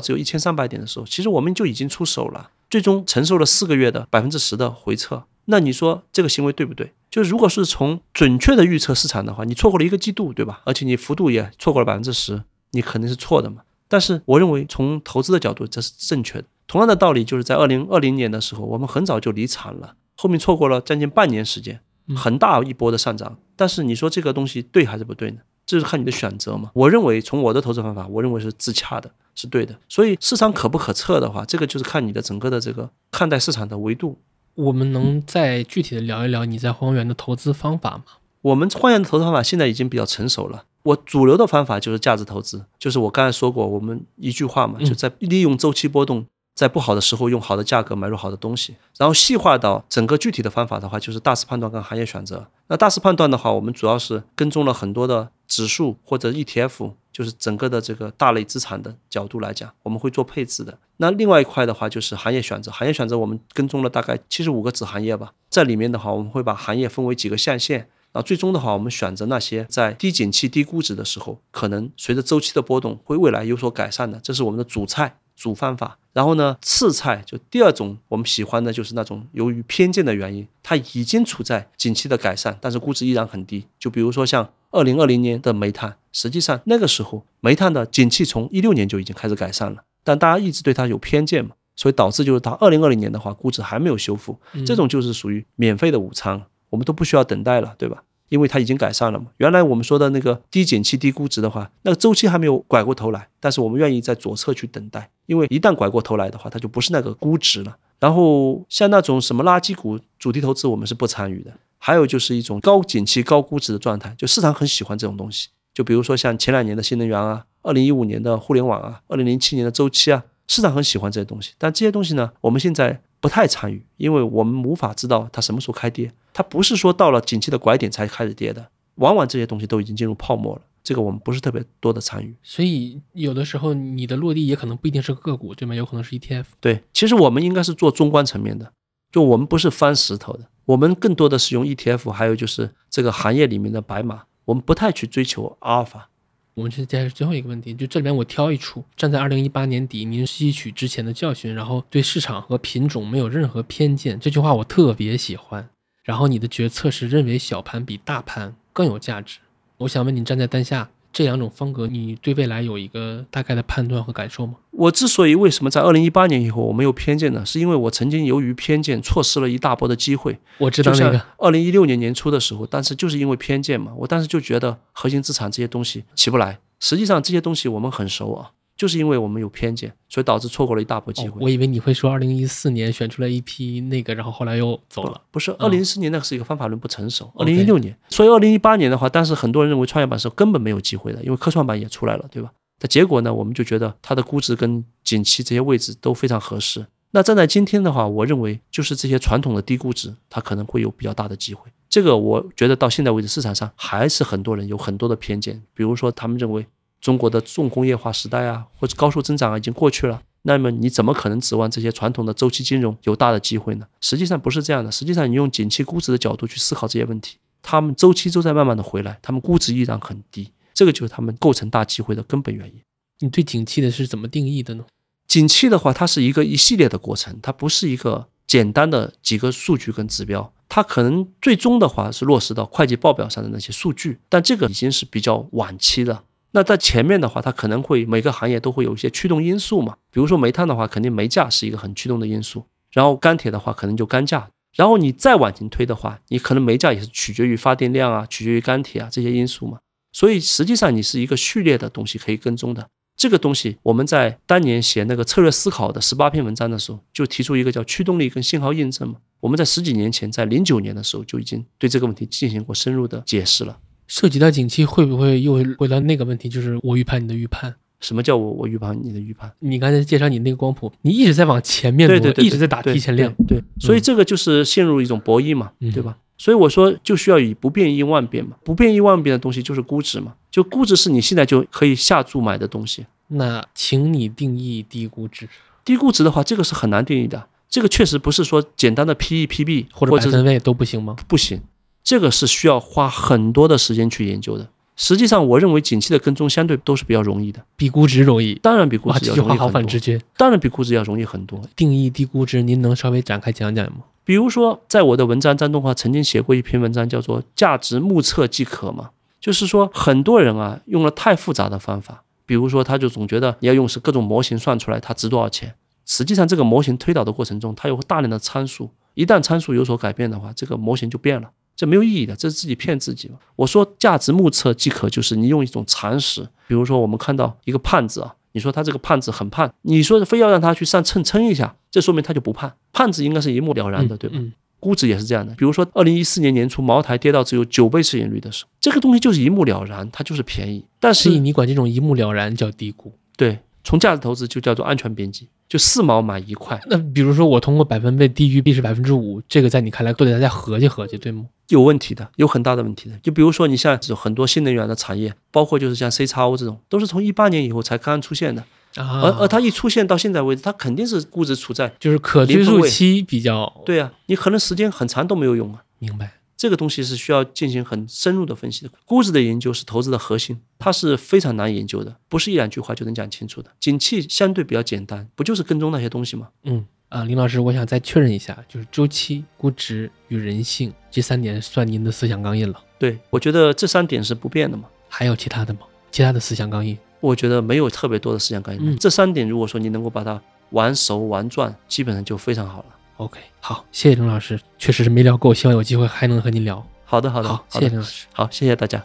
Speaker 2: 只有一千三百点的时候，其实我们就已经出手了，最终承受了四个月的百分之十的回撤。那你说这个行为对不对？就是如果是从准确的预测市场的话，你错过了一个季度，对吧？而且你幅度也错过了百分之十，你肯定是错的嘛。但是我认为从投资的角度，这是正确的。同样的道理，就是在二零二零年的时候，我们很早就离场了，后面错过了将近半年时间，很大一波的上涨。但是你说这个东西对还是不对呢？这是看你的选择嘛。我认为从我的投资方法，我认为是自洽的，是对的。所以市场可不可测的话，这个就是看你的整个的这个看待市场的维度。
Speaker 1: 我们能再具体的聊一聊你在荒原的投资方法吗？
Speaker 2: 我们荒原的投资方法现在已经比较成熟了。我主流的方法就是价值投资，就是我刚才说过，我们一句话嘛，就在利用周期波动，在不好的时候用好的价格买入好的东西。然后细化到整个具体的方法的话，就是大势判断跟行业选择。那大势判断的话，我们主要是跟踪了很多的指数或者 ETF，就是整个的这个大类资产的角度来讲，我们会做配置的。那另外一块的话就是行业选择，行业选择我们跟踪了大概七十五个子行业吧，在里面的话，我们会把行业分为几个象限。那最终的话，我们选择那些在低景气、低估值的时候，可能随着周期的波动会未来有所改善的，这是我们的主菜、主方法。然后呢，次菜就第二种我们喜欢的就是那种由于偏见的原因，它已经处在景气的改善，但是估值依然很低。就比如说像二零二零年的煤炭，实际上那个时候煤炭的景气从一六年就已经开始改善了，但大家一直对它有偏见嘛，所以导致就是它二零二零年的话，估值还没有修复，这种就是属于免费的午餐。我们都不需要等待了，对吧？因为它已经改善了嘛。原来我们说的那个低景气、低估值的话，那个周期还没有拐过头来，但是我们愿意在左侧去等待，因为一旦拐过头来的话，它就不是那个估值了。然后像那种什么垃圾股、主题投资，我们是不参与的。还有就是一种高景气、高估值的状态，就市场很喜欢这种东西。就比如说像前两年的新能源啊，二零一五年的互联网啊，二零零七年的周期啊，市场很喜欢这些东西。但这些东西呢，我们现在。不太参与，因为我们无法知道它什么时候开跌。它不是说到了景气的拐点才开始跌的，往往这些东西都已经进入泡沫了。这个我们不是特别多的参与。
Speaker 1: 所以有的时候你的落地也可能不一定是个股，对吗？有可能是 ETF。
Speaker 2: 对，其实我们应该是做中观层面的，就我们不是翻石头的，我们更多的是用 ETF，还有就是这个行业里面的白马，我们不太去追求阿尔法。
Speaker 1: 我们接下来最后一个问题，就这里面我挑一处，站在二零一八年底，您吸取之前的教训，然后对市场和品种没有任何偏见，这句话我特别喜欢。然后你的决策是认为小盘比大盘更有价值。我想问你，站在当下这两种风格，你对未来有一个大概的判断和感受吗？
Speaker 2: 我之所以为什么在二零一八年以后我没有偏见呢？是因为我曾经由于偏见错失了一大波的机会。
Speaker 1: 我知道那个
Speaker 2: 二零一六年年初的时候，但是就是因为偏见嘛，我当时就觉得核心资产这些东西起不来。实际上这些东西我们很熟啊，就是因为我们有偏见，所以导致错过了一大波机会。
Speaker 1: 我以为你会说二零一四年选出来一批那个，然后后来又走了。
Speaker 2: 不是，二零一四年那个是一个方法论不成熟。二零一六年，所以二零一八年的话，但是很多人认为创业板是根本没有机会的，因为科创板也出来了，对吧？但结果呢，我们就觉得它的估值跟景气这些位置都非常合适。那站在今天的话，我认为就是这些传统的低估值，它可能会有比较大的机会。这个我觉得到现在为止，市场上还是很多人有很多的偏见，比如说他们认为中国的重工业化时代啊，或者高速增长啊已经过去了，那么你怎么可能指望这些传统的周期金融有大的机会呢？实际上不是这样的。实际上，你用景气估值的角度去思考这些问题，他们周期都在慢慢的回来，他们估值依然很低，这个就是他们构成大机会的根本原因。
Speaker 1: 你对景气的是怎么定义的呢？
Speaker 2: 景气的话，它是一个一系列的过程，它不是一个简单的几个数据跟指标，它可能最终的话是落实到会计报表上的那些数据，但这个已经是比较晚期的。那在前面的话，它可能会每个行业都会有一些驱动因素嘛，比如说煤炭的话，肯定煤价是一个很驱动的因素，然后钢铁的话，可能就钢价，然后你再往前推的话，你可能煤价也是取决于发电量啊，取决于钢铁啊这些因素嘛，所以实际上你是一个序列的东西可以跟踪的。这个东西，我们在当年写那个策略思考的十八篇文章的时候，就提出一个叫驱动力跟信号验证嘛。我们在十几年前，在零九年的时候就已经对这个问题进行过深入的解释了。
Speaker 1: 涉及到景气，会不会又回到那个问题？就是我预判你的预判。
Speaker 2: 什么叫我我预判你的预判？
Speaker 1: 你刚才介绍你那个光谱，你一直在往前面
Speaker 2: 对对对，
Speaker 1: 一直在打提前量。
Speaker 2: 对，所以这个就是陷入一种博弈嘛，对吧？所以我说就需要以不变应万变嘛，不变应万变的东西就是估值嘛，就估值是你现在就可以下注买的东西。
Speaker 1: 那请你定义低估值。
Speaker 2: 低估值的话，这个是很难定义的，这个确实不是说简单的 P E P B
Speaker 1: 或者百分位都不行吗？
Speaker 2: 不行，这个是需要花很多的时间去研究的。实际上，我认为景气的跟踪相对都是比较容易的，
Speaker 1: 比估值容易，
Speaker 2: 当然比估值要容易很多。
Speaker 1: 好反直觉，
Speaker 2: 当然比估值要容易很多。
Speaker 1: 定义低估值，您能稍微展开讲讲吗？
Speaker 2: 比如说，在我的文章，张东华曾经写过一篇文章，叫做“价值目测即可”嘛，就是说很多人啊用了太复杂的方法，比如说他就总觉得你要用是各种模型算出来它值多少钱，实际上这个模型推导的过程中，它有大量的参数，一旦参数有所改变的话，这个模型就变了。这没有意义的，这是自己骗自己嘛。我说价值目测即可，就是你用一种常识，比如说我们看到一个胖子啊，你说他这个胖子很胖，你说非要让他去上秤称一下，这说明他就不胖。胖子应该是一目了然的，对吧？
Speaker 1: 嗯
Speaker 2: 估值也是这样的。比如说二零一四年年初茅台跌到只有九倍市盈率的时候，这个东西就是一目了然，它就是便宜。但是
Speaker 1: 你管这种一目了然叫低估。
Speaker 2: 对，从价值投资就叫做安全边际，就四毛买一块。
Speaker 1: 那比如说我通过百分倍低于 B 是百分之五，这个在你看来都得大家合计合计，对吗？
Speaker 2: 有问题的，有很大的问题的。就比如说，你像这种很多新能源的产业，包括就是像 C 叉 O 这种，都是从一八年以后才刚刚出现的。
Speaker 1: 啊，
Speaker 2: 而而它一出现到现在为止，它肯定是估值处在
Speaker 1: 就是可追溯期比较
Speaker 2: 对啊，你可能时间很长都没有用啊。
Speaker 1: 明白。
Speaker 2: 这个东西是需要进行很深入的分析的。估值的研究是投资的核心，它是非常难研究的，不是一两句话就能讲清楚的。景气相对比较简单，不就是跟踪那些东西吗？
Speaker 1: 嗯啊，林老师，我想再确认一下，就是周期、估值与人性这三点算您的思想钢印了，
Speaker 2: 对，我觉得这三点是不变的嘛。
Speaker 1: 还有其他的吗？其他的思想钢印？
Speaker 2: 我觉得没有特别多的思想钢印。
Speaker 1: 嗯
Speaker 2: 这三点如果说你能够把它玩熟玩转，基本上就非常好了。
Speaker 1: OK，好，谢谢林老师，确实是没聊够，希望有机会还能和您聊。
Speaker 2: 好的，好的，
Speaker 1: 好，谢谢林老师。
Speaker 2: 好，谢谢大家。